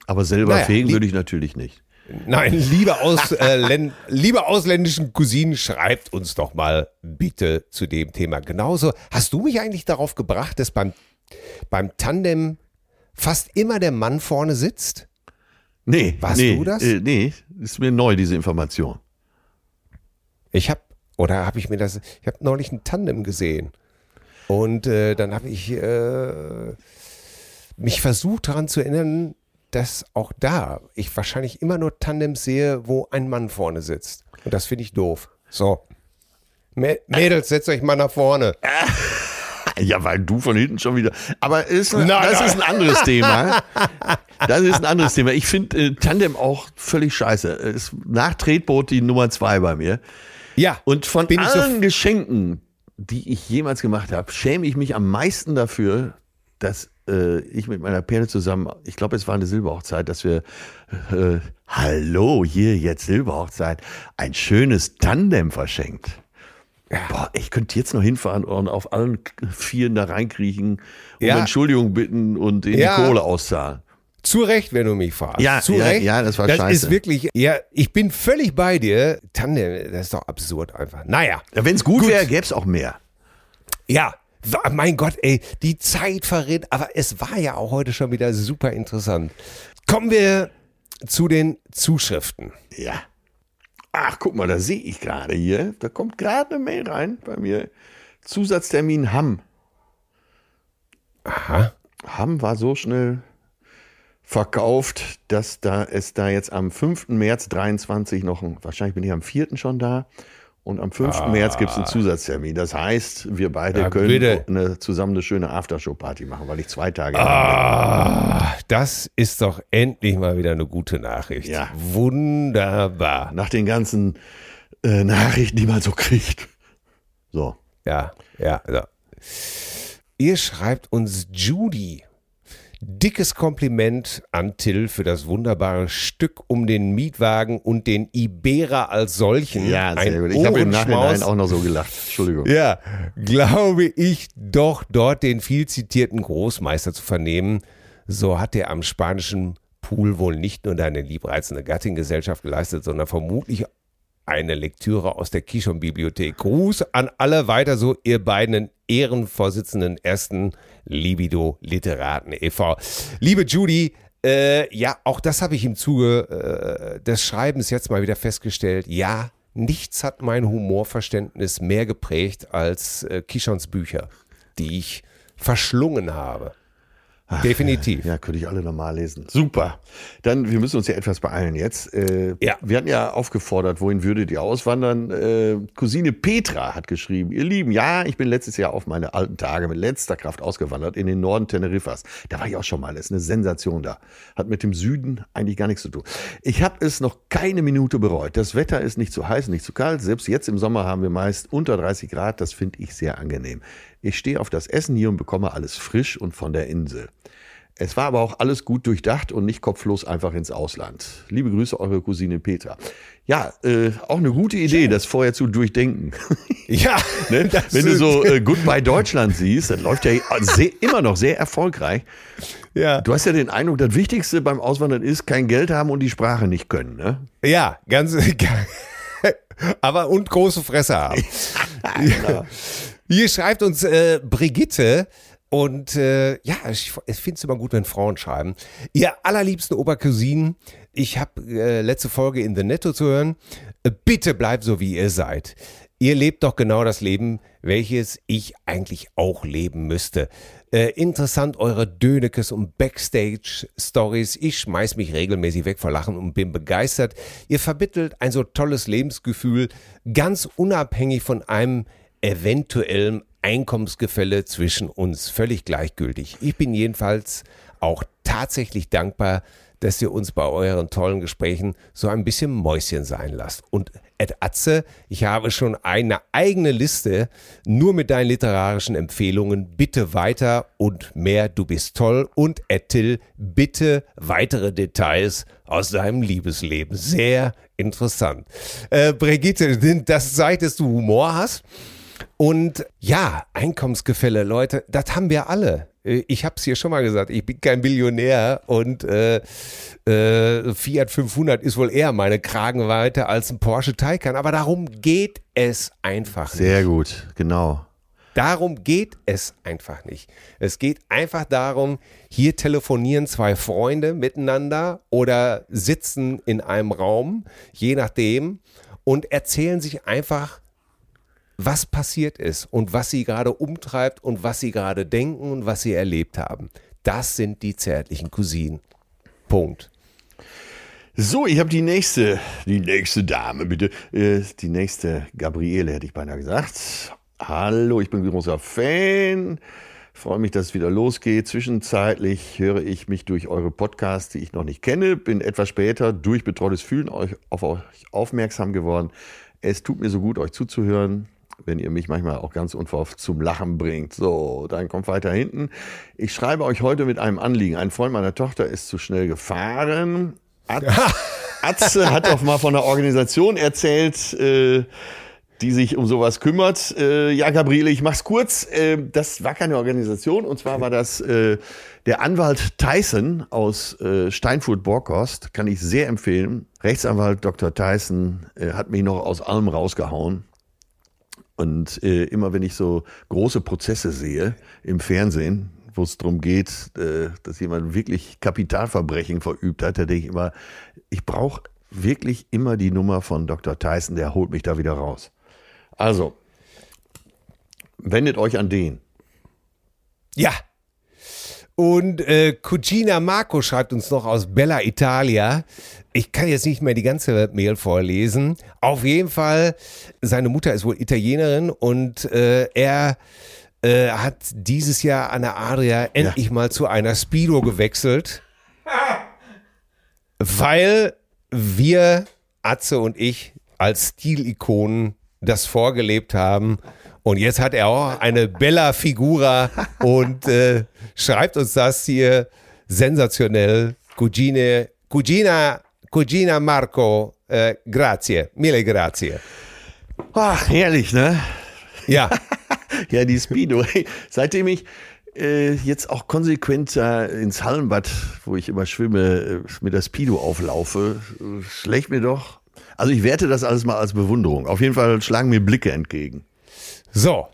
Aber selber Naja, fegen würde ich natürlich nicht. Nein, liebe, Aus, äh, liebe ausländischen Cousinen, schreibt uns doch mal bitte zu dem Thema. Genauso, hast du mich eigentlich darauf gebracht, dass beim, beim Tandem fast immer der Mann vorne sitzt? Nee, Warst nee, du das? Äh, nee, ist mir neu, diese Information. Ich habe, oder habe ich mir das, ich habe neulich ein Tandem gesehen. Und äh, dann habe ich äh, mich versucht daran zu erinnern, dass auch da ich wahrscheinlich immer nur Tandems sehe, wo ein Mann vorne sitzt. Und das finde ich doof. So. Mä- Mädels, setzt euch mal nach vorne. Ja, weil du von hinten schon wieder. Aber ist, Nein, das nein. ist ein anderes Thema. Das ist ein anderes Thema. Ich finde äh, Tandem auch völlig scheiße. Ist nach Tretboot die Nummer zwei bei mir. Ja. Und von ich so allen Geschenken, die ich jemals gemacht habe, schäme ich mich am meisten dafür, dass äh, ich mit meiner Perle zusammen, ich glaube, es war eine Silberhochzeit, dass wir, äh, hallo, hier jetzt Silberhochzeit, ein schönes Tandem verschenkt. Boah, ich könnte jetzt noch hinfahren und auf allen Vieren da reinkriechen, um Ja. Entschuldigung bitten und in Ja. die Kohle auszahlen. Zu Recht, wenn du mich fragst. Ja, Zu ja, Recht. ja, das war das scheiße. ist wirklich, ja, ich bin völlig bei dir. Tandem, das ist doch absurd einfach. Naja. Ja, Wenn es gut, wäre, gäbe es auch mehr. Ja, mein Gott, ey, die Zeit verrät, aber es war ja auch heute schon wieder super interessant. Kommen wir zu den Zuschriften. Ja. Ach, guck mal, da sehe ich gerade hier. Da kommt gerade eine Mail rein bei mir. Zusatztermin Hamm. Aha. Hamm war so schnell verkauft, dass da es da jetzt am 5. März 23 noch ein, wahrscheinlich bin ich am 4. schon da. Und am 5. März gibt es einen Zusatztermin. Das heißt, wir beide Ja, können bitte. eine, zusammen eine schöne Aftershow-Party machen, weil ich zwei Tage Ah, das ist doch endlich mal wieder eine gute Nachricht. Ja. Wunderbar. nach den ganzen äh, Nachrichten, die man so kriegt. So. Ja, ja, ja. Ihr schreibt uns Judy. Dickes Kompliment an Till für das wunderbare Stück um den Mietwagen und den Ibera als solchen. Ja, sehr gut. Ich habe im. Nachhinein auch noch so gelacht. Entschuldigung. Ja, glaube ich doch dort den viel zitierten Großmeister zu vernehmen. So hat er am spanischen Pool wohl nicht nur deine liebreizende Gattin Gesellschaft geleistet, sondern vermutlich eine Lektüre aus der Kishon-Bibliothek. Gruß an alle weiter so, ihr beiden Ehrenvorsitzenden ersten Libido-Literaten e.V. Liebe Judy, äh, ja, auch das habe ich im Zuge äh, des Schreibens jetzt mal wieder festgestellt. Ja, nichts hat mein Humorverständnis mehr geprägt als äh, Kishons Bücher, die ich verschlungen habe. Definitiv. Ja, könnte ich alle nochmal lesen. Super. Dann, wir müssen uns ja etwas beeilen jetzt. Äh, Ja. Wir hatten ja aufgefordert, wohin würdet ihr auswandern? Äh, Cousine Petra hat geschrieben, ihr Lieben, ja, ich bin letztes Jahr auf meine alten Tage mit letzter Kraft ausgewandert in den Norden Teneriffas. Da war ich auch schon mal, das ist eine Sensation da. Hat mit dem Süden eigentlich gar nichts zu tun. Ich habe es noch keine Minute bereut. Das Wetter ist nicht zu heiß, nicht zu kalt. Selbst jetzt im Sommer haben wir meist unter 30 Grad. Das finde ich sehr angenehm. Ich stehe auf das Essen hier und bekomme alles frisch und von der Insel. Es war aber auch alles gut durchdacht und nicht kopflos einfach ins Ausland. Liebe Grüße, eure Cousine Petra. Ja, äh, auch eine gute Idee, das vorher zu durchdenken. Ja, ne? Wenn du so äh, Goodbye Deutschland siehst, das läuft ja sehr, immer noch sehr erfolgreich. ja. Du hast ja den Eindruck, das Wichtigste beim Auswandern ist, kein Geld haben und die Sprache nicht können. Ne? Ja, ganz. Aber und große Fresse haben. Genau. Hier schreibt uns äh, Brigitte. Und äh, ja, ich, ich finde es immer gut, wenn Frauen schreiben. Ihr allerliebsten Obercousinen, ich habe äh, letzte Folge in The Netto zu hören. Äh, bitte bleibt so, wie ihr seid. Ihr lebt doch genau das Leben, welches ich eigentlich auch leben müsste. Äh, interessant eure Dönekes und Backstage-Stories. Ich schmeiß mich regelmäßig weg vor Lachen und bin begeistert. Ihr vermittelt ein so tolles Lebensgefühl, ganz unabhängig von einem eventuellen Einkommensgefälle zwischen uns. Völlig gleichgültig. Ich bin jedenfalls auch tatsächlich dankbar, dass ihr uns bei euren tollen Gesprächen so ein bisschen Mäuschen sein lasst. Und Ed Atze, ich habe schon eine eigene Liste nur mit deinen literarischen Empfehlungen. Bitte weiter und mehr, du bist toll. Und Ed Till, bitte weitere Details aus deinem Liebesleben. Sehr interessant. Äh, Brigitte, das zeigt, dass du Humor hast. Und ja, Einkommensgefälle, Leute, das haben wir alle. Äh, Ich habe es hier schon mal gesagt, ich bin kein Billionär und äh, äh, Fiat 500 ist wohl eher meine Kragenweite als ein Porsche Taycan. Aber darum geht es einfach nicht. Sehr gut, genau. Darum geht es einfach nicht. Es geht einfach darum, hier telefonieren zwei Freunde miteinander oder sitzen in einem Raum, je nachdem, und erzählen sich einfach, was passiert ist und was sie gerade umtreibt und was sie gerade denken und was sie erlebt haben. Das sind die zärtlichen Cousinen. Punkt. So, ich habe die nächste, die nächste Dame, bitte. Äh, die nächste Gabriele, hätte ich beinahe gesagt. Hallo, ich bin großer Fan. Freue mich, dass es wieder losgeht. Zwischenzeitlich höre ich mich durch eure Podcasts, die ich noch nicht kenne. Bin etwas später durch betreutes Fühlen auf euch aufmerksam geworden. Es tut mir so gut, euch zuzuhören, wenn ihr mich manchmal auch ganz unverhofft zum Lachen bringt. So, dann kommt weiter hinten. Ich schreibe euch heute mit einem Anliegen. Ein Freund meiner Tochter ist zu schnell gefahren. At Atze hat doch mal von einer Organisation erzählt, äh, die sich um sowas kümmert. Äh, ja, Gabriele, ich mach's kurz. Äh, das war keine Organisation und zwar war das äh, der Anwalt Tyson aus äh, Steinfurt-Borkost. Kann ich sehr empfehlen. Rechtsanwalt Dr. Tyson äh, hat mich noch aus allem rausgehauen. Und äh, immer wenn ich so große Prozesse sehe im Fernsehen, wo es darum geht, äh, dass jemand wirklich Kapitalverbrechen verübt hat, da denke ich immer, ich brauche wirklich immer die Nummer von Dr. Tyson, der holt mich da wieder raus. Also, wendet euch an den. Ja. Und äh, Cugina Marco schreibt uns noch aus Bella Italia. Ich kann jetzt nicht mehr die ganze Mail vorlesen. Auf jeden Fall, seine Mutter ist wohl Italienerin und äh, er äh, hat dieses Jahr an der Adria endlich mal zu einer Speedo gewechselt. Weil wir, Atze und ich, als Stilikonen das vorgelebt haben Und jetzt hat er auch eine Bella Figura und äh, schreibt uns das hier sensationell. Cugine, Cugina, Cugina Marco, äh, grazie, mille grazie. Ach, herrlich, ne? Ja. ja, die Speedo. Seitdem ich äh, jetzt auch konsequent äh, ins Hallenbad, wo ich immer schwimme, äh, mit der Speedo auflaufe, äh, schlägt mir doch. Also ich werte das alles mal als Bewunderung. Auf jeden Fall schlagen mir Blicke entgegen. So,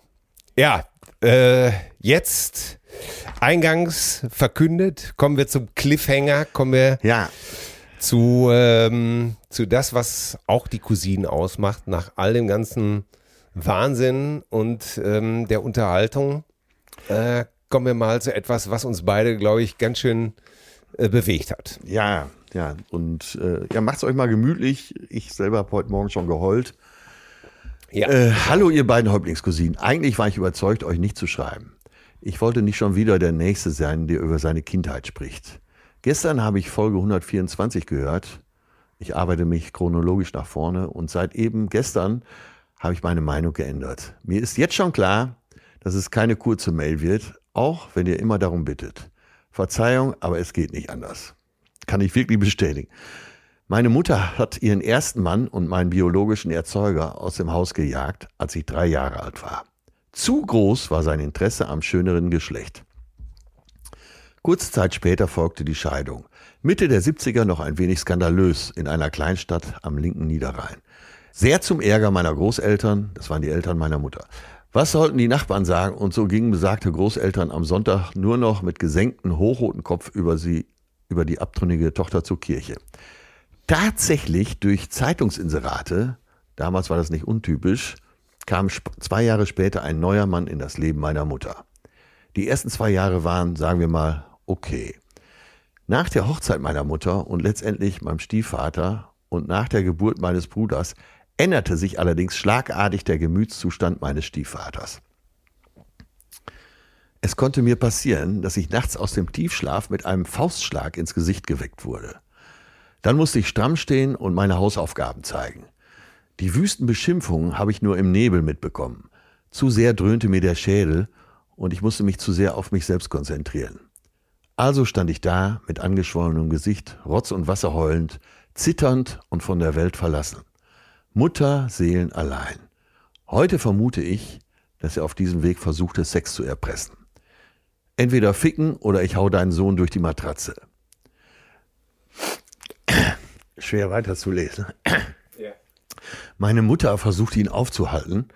ja, äh, jetzt eingangs verkündet, kommen wir zum Cliffhanger, kommen wir ja. zu, ähm, zu das, was auch die Cousinen ausmacht, nach all dem ganzen Wahnsinn und ähm, der Unterhaltung. Äh, kommen wir mal zu etwas, was uns beide, glaube ich, ganz schön äh, bewegt hat. Ja, ja. Und äh, ja, macht's euch mal gemütlich. Ich selber habe heute Morgen schon geheult. Ja. Äh, hallo, ihr beiden Häuptlingscousinen. Eigentlich war ich überzeugt, euch nicht zu schreiben. Ich wollte nicht schon wieder der Nächste sein, der über seine Kindheit spricht. Gestern habe ich Folge 124 gehört. Ich arbeite mich chronologisch nach vorne und seit eben gestern habe ich meine Meinung geändert. Mir ist jetzt schon klar, dass es keine kurze Mail wird, auch wenn ihr immer darum bittet. Verzeihung, aber es geht nicht anders. Kann ich wirklich bestätigen. Meine Mutter hat ihren ersten Mann und meinen biologischen Erzeuger aus dem Haus gejagt, als ich drei Jahre alt war. Zu groß war sein Interesse am schöneren Geschlecht. Kurze Zeit später folgte die Scheidung. Mitte der 70er noch ein wenig skandalös in einer Kleinstadt am linken Niederrhein. Sehr zum Ärger meiner Großeltern, das waren die Eltern meiner Mutter. Was sollten die Nachbarn sagen? Und so gingen besagte Großeltern am Sonntag nur noch mit gesenktem hochroten Kopf über sie, über die abtrünnige Tochter zur Kirche. Tatsächlich durch Zeitungsinserate, damals war das nicht untypisch, kam zwei Jahre später ein neuer Mann in das Leben meiner Mutter. Die ersten zwei Jahre waren, sagen wir mal, okay. Nach der Hochzeit meiner Mutter und letztendlich meinem Stiefvater und nach der Geburt meines Bruders änderte sich allerdings schlagartig der Gemütszustand meines Stiefvaters. Es konnte mir passieren, dass ich nachts aus dem Tiefschlaf mit einem Faustschlag ins Gesicht geweckt wurde. Dann musste ich stramm stehen und meine Hausaufgaben zeigen. Die wüsten Beschimpfungen habe ich nur im Nebel mitbekommen. Zu sehr dröhnte mir der Schädel und ich musste mich zu sehr auf mich selbst konzentrieren. Also stand ich da mit angeschwollenem Gesicht, Rotz und Wasser heulend, zitternd und von der Welt verlassen. Mutter Seelen allein. Heute vermute ich, dass er auf diesem Weg versuchte, Sex zu erpressen. Entweder ficken oder ich hau deinen Sohn durch die Matratze. Schwer weiterzulesen. Ja. Meine Mutter versuchte ihn aufzuhalten,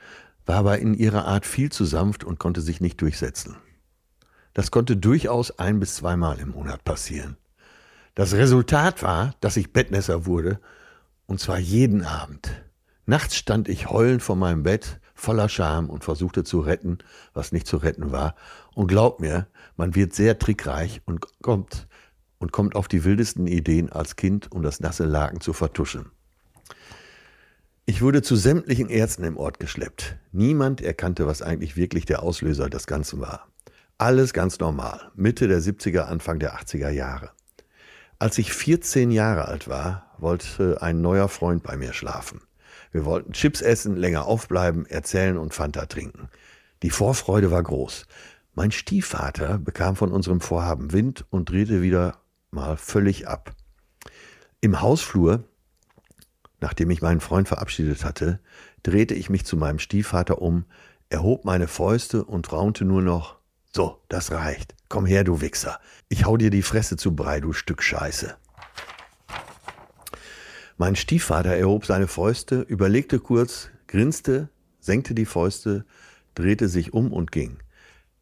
war aber in ihrer Art viel zu sanft und konnte sich nicht durchsetzen. Das konnte durchaus ein bis zweimal im Monat passieren. Das Resultat war, dass ich Bettnässer wurde und zwar jeden Abend. Nachts stand ich heulend vor meinem Bett, voller Scham und versuchte zu retten, was nicht zu retten war. Und glaub mir, man wird sehr trickreich und kommt und kommt auf die wildesten Ideen als Kind, um das nasse Laken zu vertuschen. Ich wurde zu sämtlichen Ärzten im Ort geschleppt. Niemand erkannte, was eigentlich wirklich der Auslöser des Ganzen war. Alles ganz normal, Mitte der 70er, Anfang der 80er Jahre. Als ich 14 Jahre alt war, wollte ein neuer Freund bei mir schlafen. Wir wollten Chips essen, länger aufbleiben, erzählen und Fanta trinken. Die Vorfreude war groß. Mein Stiefvater bekam von unserem Vorhaben Wind und drehte wieder mal völlig ab. Im Hausflur, nachdem ich meinen Freund verabschiedet hatte, drehte ich mich zu meinem Stiefvater um, erhob meine Fäuste und raunte nur noch So, das reicht. Komm her, du Wichser. Ich hau dir die Fresse zu Brei, du Stück Scheiße. Mein Stiefvater erhob seine Fäuste, überlegte kurz, grinste, senkte die Fäuste, drehte sich um und ging.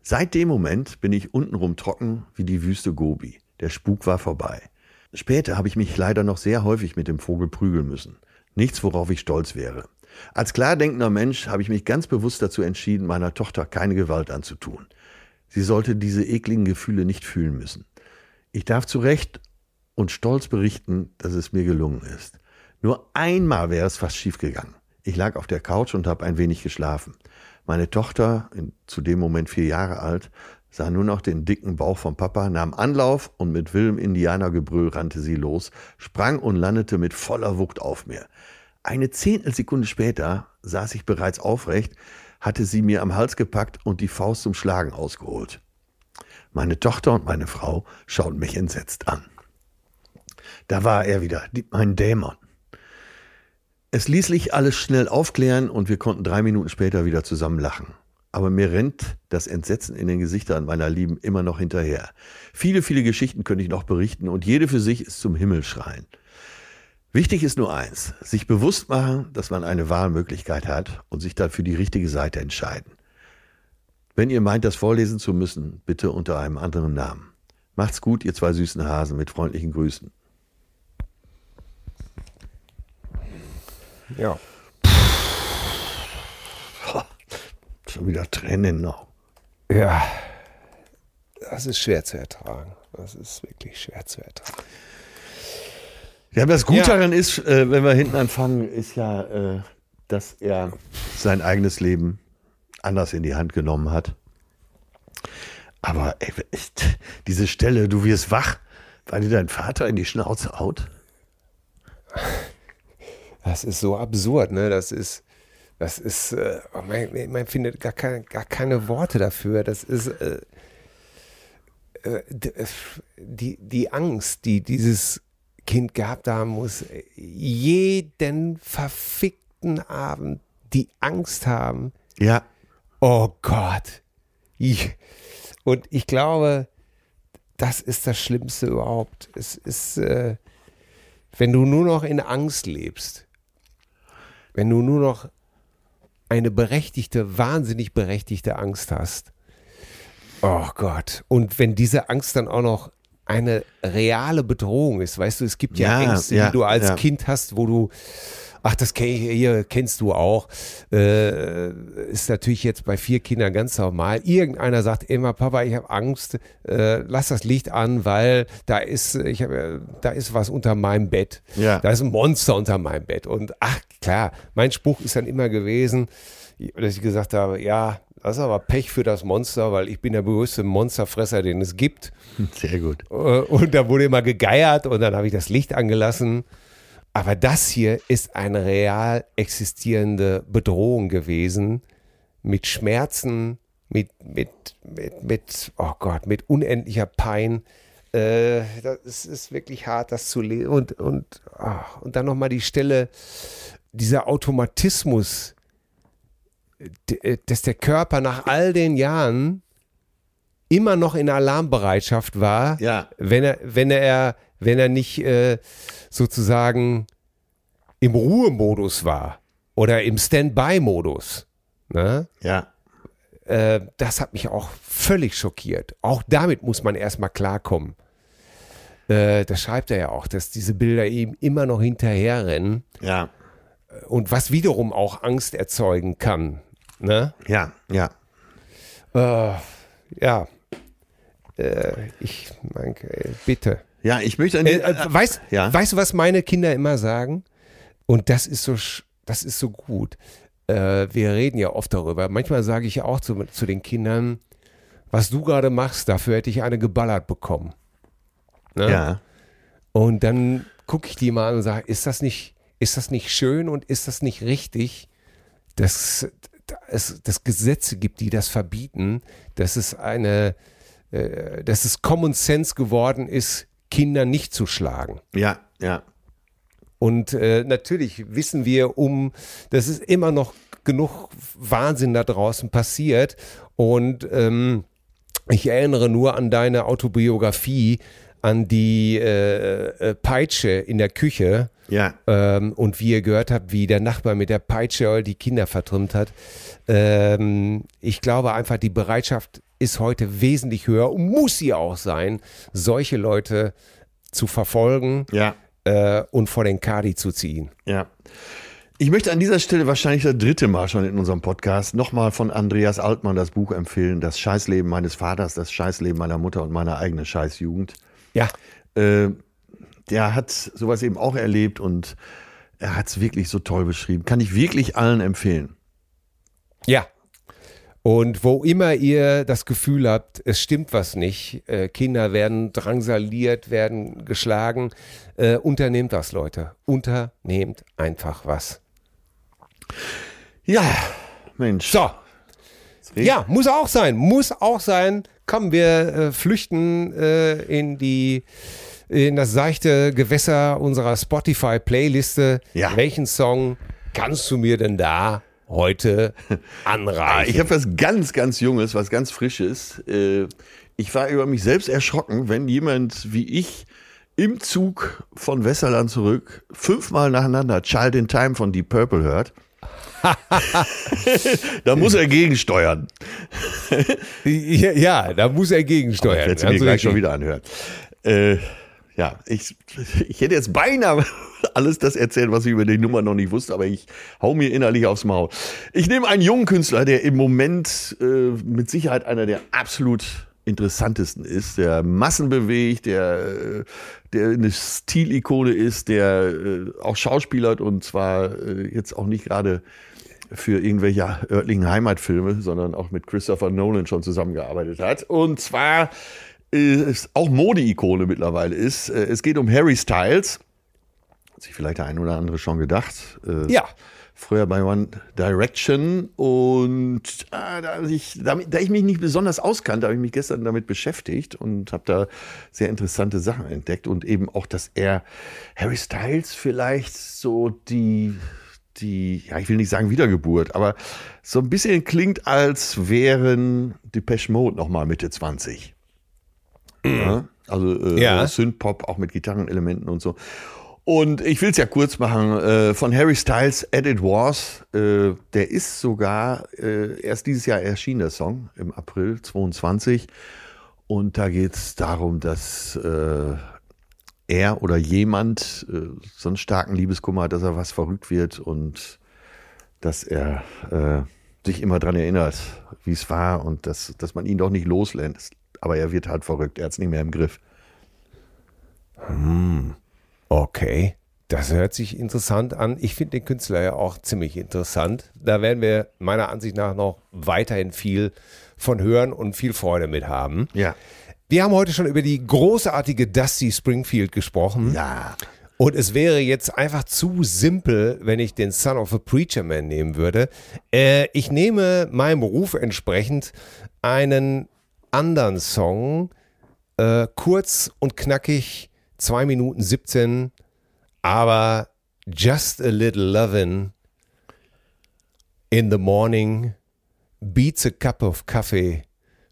Seit dem Moment bin ich untenrum trocken wie die Wüste Gobi. Der Spuk war vorbei. Später habe ich mich leider noch sehr häufig mit dem Vogel prügeln müssen. Nichts, worauf ich stolz wäre. Als klardenkender Mensch habe ich mich ganz bewusst dazu entschieden, meiner Tochter keine Gewalt anzutun. Sie sollte diese ekligen Gefühle nicht fühlen müssen. Ich darf zu Recht und stolz berichten, dass es mir gelungen ist. Nur einmal wäre es fast schiefgegangen. Ich lag auf der Couch und habe ein wenig geschlafen. Meine Tochter, zu dem Moment vier Jahre alt, sah nur noch den dicken Bauch vom Papa, nahm Anlauf und mit wildem Indianergebrüll rannte sie los, sprang und landete mit voller Wucht auf mir. Eine Zehntelsekunde später saß ich bereits aufrecht, hatte sie mir am Hals gepackt und die Faust zum Schlagen ausgeholt. Meine Tochter und meine Frau schauten mich entsetzt an. Da war er wieder, mein Dämon. Es ließ sich alles schnell aufklären und wir konnten drei Minuten später wieder zusammen lachen. Aber mir rennt das Entsetzen in den Gesichtern meiner Lieben immer noch hinterher. Viele, viele Geschichten könnte ich noch berichten und jede für sich ist zum Himmel schreien. Wichtig ist nur eins, sich bewusst machen, dass man eine Wahlmöglichkeit hat und sich dann für die richtige Seite entscheiden. Wenn ihr meint, das vorlesen zu müssen, bitte unter einem anderen Namen. Macht's gut, ihr zwei süßen Hasen, mit freundlichen Grüßen. Ja. Schon wieder Tränen noch. Ja. Das ist schwer zu ertragen. Das ist wirklich schwer zu ertragen. Ja, das Gute Ja. daran ist, äh, wenn wir hinten anfangen, ist ja, äh, dass er sein eigenes Leben anders in die Hand genommen hat. Aber ey, echt, diese Stelle, du wirst wach, weil dir dein Vater in die Schnauze haut. Das ist so absurd, ne? Das ist, das ist, äh, man, man findet gar keine, gar keine Worte dafür. Das ist äh, äh, äh, die, die Angst, die dieses Kind gehabt haben muss, jeden verfickten Abend die Angst haben, Ja, oh Gott. Ich, und ich glaube, das ist das Schlimmste überhaupt. Es ist, äh, wenn du nur noch in Angst lebst, wenn du nur noch eine berechtigte, wahnsinnig berechtigte Angst hast. Oh Gott. Und wenn diese Angst dann auch noch eine reale Bedrohung ist, weißt du, es gibt ja, Ja, Ängste, ja, die du als ja. Kind hast, wo du, ach, das hier kennst du auch, äh, ist natürlich jetzt bei vier Kindern ganz normal. Irgendeiner sagt immer, Papa, ich habe Angst, äh, lass das Licht an, weil da ist, ich hab, äh, da ist was unter meinem Bett. Ja. Da ist ein Monster unter meinem Bett. Und ach klar, mein Spruch ist dann immer gewesen, dass ich gesagt habe, ja, das ist aber Pech für das Monster, weil ich bin der größte Monsterfresser, den es gibt. sehr gut. Äh, Und da wurde immer gegeiert und dann habe ich das Licht angelassen. Aber das hier ist eine real existierende Bedrohung gewesen mit Schmerzen, mit, mit, mit, mit, oh Gott, mit unendlicher Pein. Äh, das ist, wirklich hart, das zu lesen. Und, und, ah, und dann nochmal die Stelle, dieser Automatismus, äh, dass der Körper nach all den Jahren immer noch in Alarmbereitschaft war, Ja. wenn er, wenn er, wenn er nicht äh, sozusagen im Ruhemodus war oder im Standby-Modus. Ne? Ja, Äh, das hat mich auch völlig schockiert. Auch damit muss man erstmal klarkommen. Äh, das schreibt er ja auch, dass diese Bilder ihm immer noch hinterherrennen ja, und was wiederum auch Angst erzeugen kann. Ne? ja, ja. Äh, ja. Äh, ich mein, bitte. Ja, ich möchte Äh, äh, weißt, ja. weißt du, was meine Kinder immer sagen? Und das ist so, das ist so gut. Äh, wir reden ja oft darüber. Manchmal sage ich auch zu, zu den Kindern, was du gerade machst, dafür hätte ich eine geballert bekommen. Ne? ja, Und dann gucke ich die mal an und sage, ist das nicht, ist das nicht schön und ist das nicht richtig, dass es dass Gesetze gibt, die das verbieten, dass es eine, äh, dass es Common Sense geworden ist, Kinder nicht zu schlagen. ja, ja. Und äh, natürlich wissen wir um, dass es immer noch genug Wahnsinn da draußen passiert. Und ähm, ich erinnere nur an deine Autobiografie, an die äh, äh, Peitsche in der Küche. Ja, Ähm, und wie ihr gehört habt, wie der Nachbar mit der Peitsche die Kinder vertrimmt hat. Ähm, ich glaube einfach, die Bereitschaft ist heute wesentlich höher und muss sie auch sein, solche Leute zu verfolgen ja, äh, und vor den Kadi zu ziehen. ja. Ich möchte an dieser Stelle wahrscheinlich das dritte Mal schon in unserem Podcast nochmal von Andreas Altmann das Buch empfehlen, Das Scheißleben meines Vaters, das Scheißleben meiner Mutter und meine eigene Scheißjugend. Ja, Äh, der hat sowas eben auch erlebt und er hat es wirklich so toll beschrieben. Kann ich wirklich allen empfehlen. ja. Und wo immer ihr das Gefühl habt, es stimmt was nicht, äh, Kinder werden drangsaliert, werden geschlagen, äh, unternehmt das, Leute. Unternehmt einfach was. Ja, Mensch. So, Ja, muss auch sein, muss auch sein. Komm, wir äh, flüchten äh, in die in das seichte Gewässer unserer Spotify-Playliste. Ja. Welchen Song kannst du mir denn da heute anreichen? Ich habe was ganz, ganz Junges, was ganz Frisches. Äh, Ich war über mich selbst erschrocken, wenn jemand wie ich im Zug von Westerland zurück fünfmal nacheinander Child in Time von Deep Purple hört. da muss er gegensteuern. ja, da muss er gegensteuern. Sie mir Also gleich schon wieder anhören. Äh, ja, ich, ich hätte jetzt beinahe alles das erzählt, was ich über die Nummer noch nicht wusste, aber ich hau mir innerlich aufs Maul. Ich nehme einen jungen Künstler, der im Moment äh, mit Sicherheit einer der absolut interessantesten ist, der Massen bewegt, der, äh, der eine Stilikone ist, der äh, auch schauspielert und zwar äh, jetzt auch nicht gerade für irgendwelche örtlichen Heimatfilme, sondern auch mit Christopher Nolan schon zusammengearbeitet hat. Und zwar ist auch Mode-Ikone mittlerweile ist. Äh, Es geht um Harry Styles. Hat sich vielleicht der ein oder andere schon gedacht. Äh, Ja. Früher bei One Direction und ah, da, ich, damit, da ich mich nicht besonders auskannte, habe ich mich gestern damit beschäftigt und habe da sehr interessante Sachen entdeckt und eben auch, dass er Harry Styles vielleicht so die die, ja, ich will nicht sagen Wiedergeburt, aber so ein bisschen klingt, als wären Depeche Mode nochmal Mitte 20. Ja, also äh, Ja. Synthpop auch mit Gitarrenelementen und so. Und ich will es ja kurz machen. Äh, von Harry Styles, As It Was, äh, der ist sogar äh, erst dieses Jahr erschienen, der Song, im April 22. Und da geht es darum, dass äh, er oder jemand äh, so einen starken Liebeskummer hat, dass er was verrückt wird und dass er äh, sich immer dran erinnert, wie es war und dass, dass man ihn doch nicht loslässt. Aber er wird halt verrückt, er hat es nicht mehr im Griff. Okay, das hört sich interessant an. Ich finde den Künstler ja auch ziemlich interessant. Da werden wir meiner Ansicht nach noch weiterhin viel von hören und viel Freude mit haben. Ja. Wir haben heute schon über die großartige Dusty Springfield gesprochen. Ja. Und es wäre jetzt einfach zu simpel, wenn ich den Son of a Preacher Man nehmen würde. Äh, ich nehme meinem Beruf entsprechend einen anderen Song, äh, kurz und knackig, 2 Minuten 17, aber Just a Little Lovin' in the morning beats a cup of coffee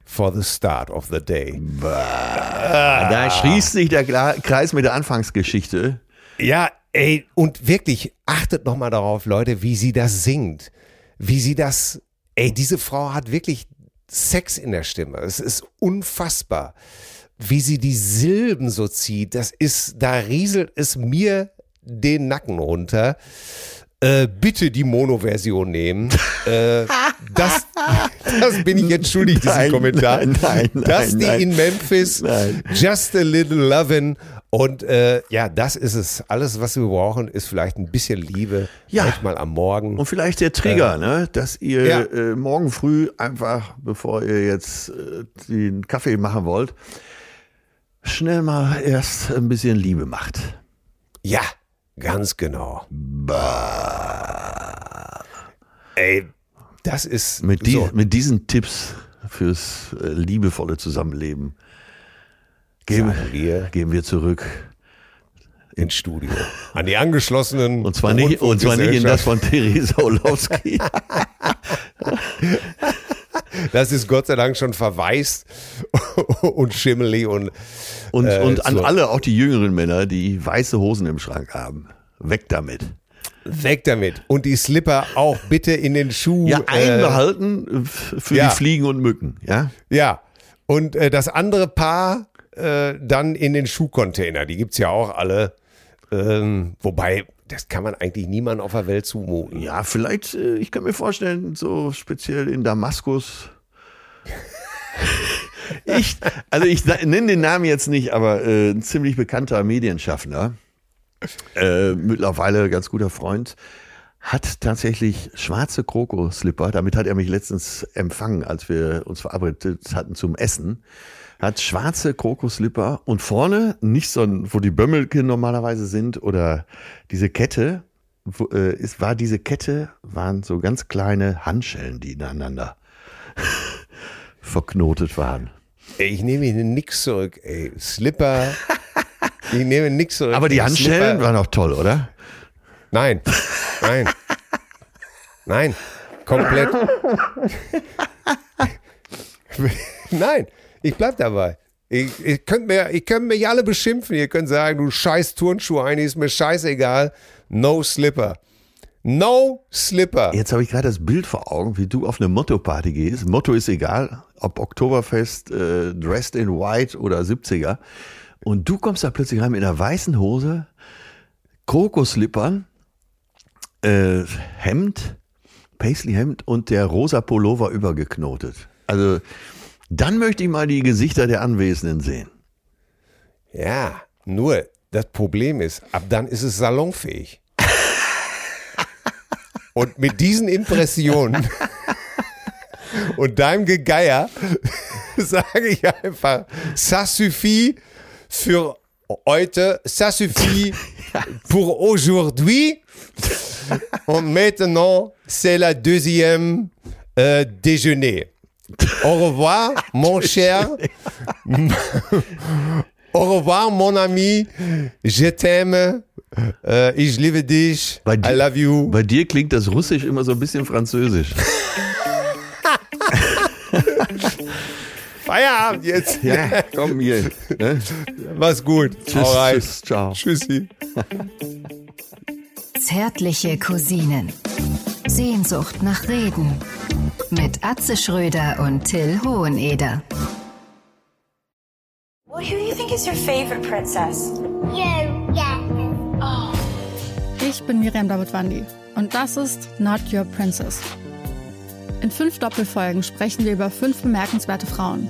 for the start of the day. Da schließt sich der Kreis mit der Anfangsgeschichte. Ja, ey, und wirklich, achtet nochmal darauf, Leute, wie sie das singt. Wie sie das, ey, diese Frau hat wirklich Sex in der Stimme. Es ist unfassbar. Wie sie die Silben so zieht, das ist, da rieselt es mir den Nacken runter. Äh, bitte die Mono-Version nehmen. äh, das, das bin ich jetzt schuldig, diesen Nein, Kommentar. nein, nein, nein, das die in Memphis. Just a little lovin'. Und äh, ja, das ist es. Alles, was wir brauchen, ist vielleicht ein bisschen Liebe. Ja. Manchmal am Morgen. Und vielleicht der Trigger, ne? dass ihr Ja. äh, morgen früh einfach, bevor ihr jetzt äh, den Kaffee machen wollt, schnell mal erst ein bisschen Liebe macht. Ja, ganz genau. Ey, das ist Mit, die, so, mit diesen Tipps fürs äh, liebevolle Zusammenleben geben, wir. gehen wir zurück. ins Studio. An die angeschlossenen. Und zwar nicht, und zwar nicht in das von Theresa Orlowski. Das ist Gott sei Dank schon verwaist und schimmelig und Und, Äh, und an so. alle, auch die jüngeren Männer, die weiße Hosen im Schrank haben. Weg damit. weg damit. Und die Slipper auch bitte in den Schuh. Ja, äh, einbehalten f- für ja. die Fliegen und Mücken. Ja, Ja, und äh, das andere Paar äh, dann in den Schuhcontainer. Die gibt's ja auch alle. Ähm, wobei, das kann man eigentlich niemandem auf der Welt zumuten. ja vielleicht, äh, ich kann mir vorstellen, so speziell in Damaskus. ich, also ich nenne den Namen jetzt nicht, aber äh, ein ziemlich bekannter Medienschaffner, äh, mittlerweile ganz guter Freund, hat tatsächlich schwarze Krokoslipper. Damit hat er mich letztens empfangen, als wir uns verabredet hatten zum Essen. Hat schwarze Krokoslipper und vorne nicht so ein, wo die Bömmelchen normalerweise sind oder diese Kette, wo, äh, es war diese Kette, waren so ganz kleine Handschellen, die ineinander verknotet waren. Ey, ich nehme hier nix zurück, ey. Slipper. Ich nehme nix zurück. Aber die. Handschellen Slipper. waren auch toll, oder? Nein. Nein. Nein. Komplett. Nein. Ich bleib dabei. Ich, ich könnt mir, ich könnt mich alle beschimpfen. Ihr könnt sagen, du scheiß Turnschuhe, eigentlich ist mir scheißegal. No Slipper. No Slipper. Jetzt habe ich gerade das Bild vor Augen, wie du auf eine Motto-Party gehst. Motto ist egal, ob Oktoberfest, äh, Dressed in White oder 70er. Und du kommst da plötzlich rein mit einer weißen Hose, Krokoslippern, äh, Hemd, Paisley-Hemd und der rosa Pullover übergeknotet. Also dann möchte ich mal die Gesichter der Anwesenden sehen. Ja, nur das Problem ist, ab dann ist es salonfähig. Und mit diesen Impressionen und deinem Gegeier sage ich einfach, ça suffit für heute, ça suffit pour aujourd'hui. Und maintenant, c'est la deuxième euh, déjeuner. Au revoir, mon cher. Au revoir, mon ami. Je t'aime. Äh, ich liebe dich. Bei I love you. Bei dir klingt das Russisch immer so ein bisschen französisch. Feierabend jetzt. Ja, komm hier. Ne? Mach's gut. Tschüss, tschüss, ciao. Tschüssi. Zärtliche Cousinen. Sehnsucht nach Reden. Mit Atze Schröder und Till Hoheneder. Well, who do you think is your favorite princess? You, yeah. Ich bin Miriam Davidwandi und das ist Not Your Princess. In fünf Doppelfolgen sprechen wir über fünf bemerkenswerte Frauen.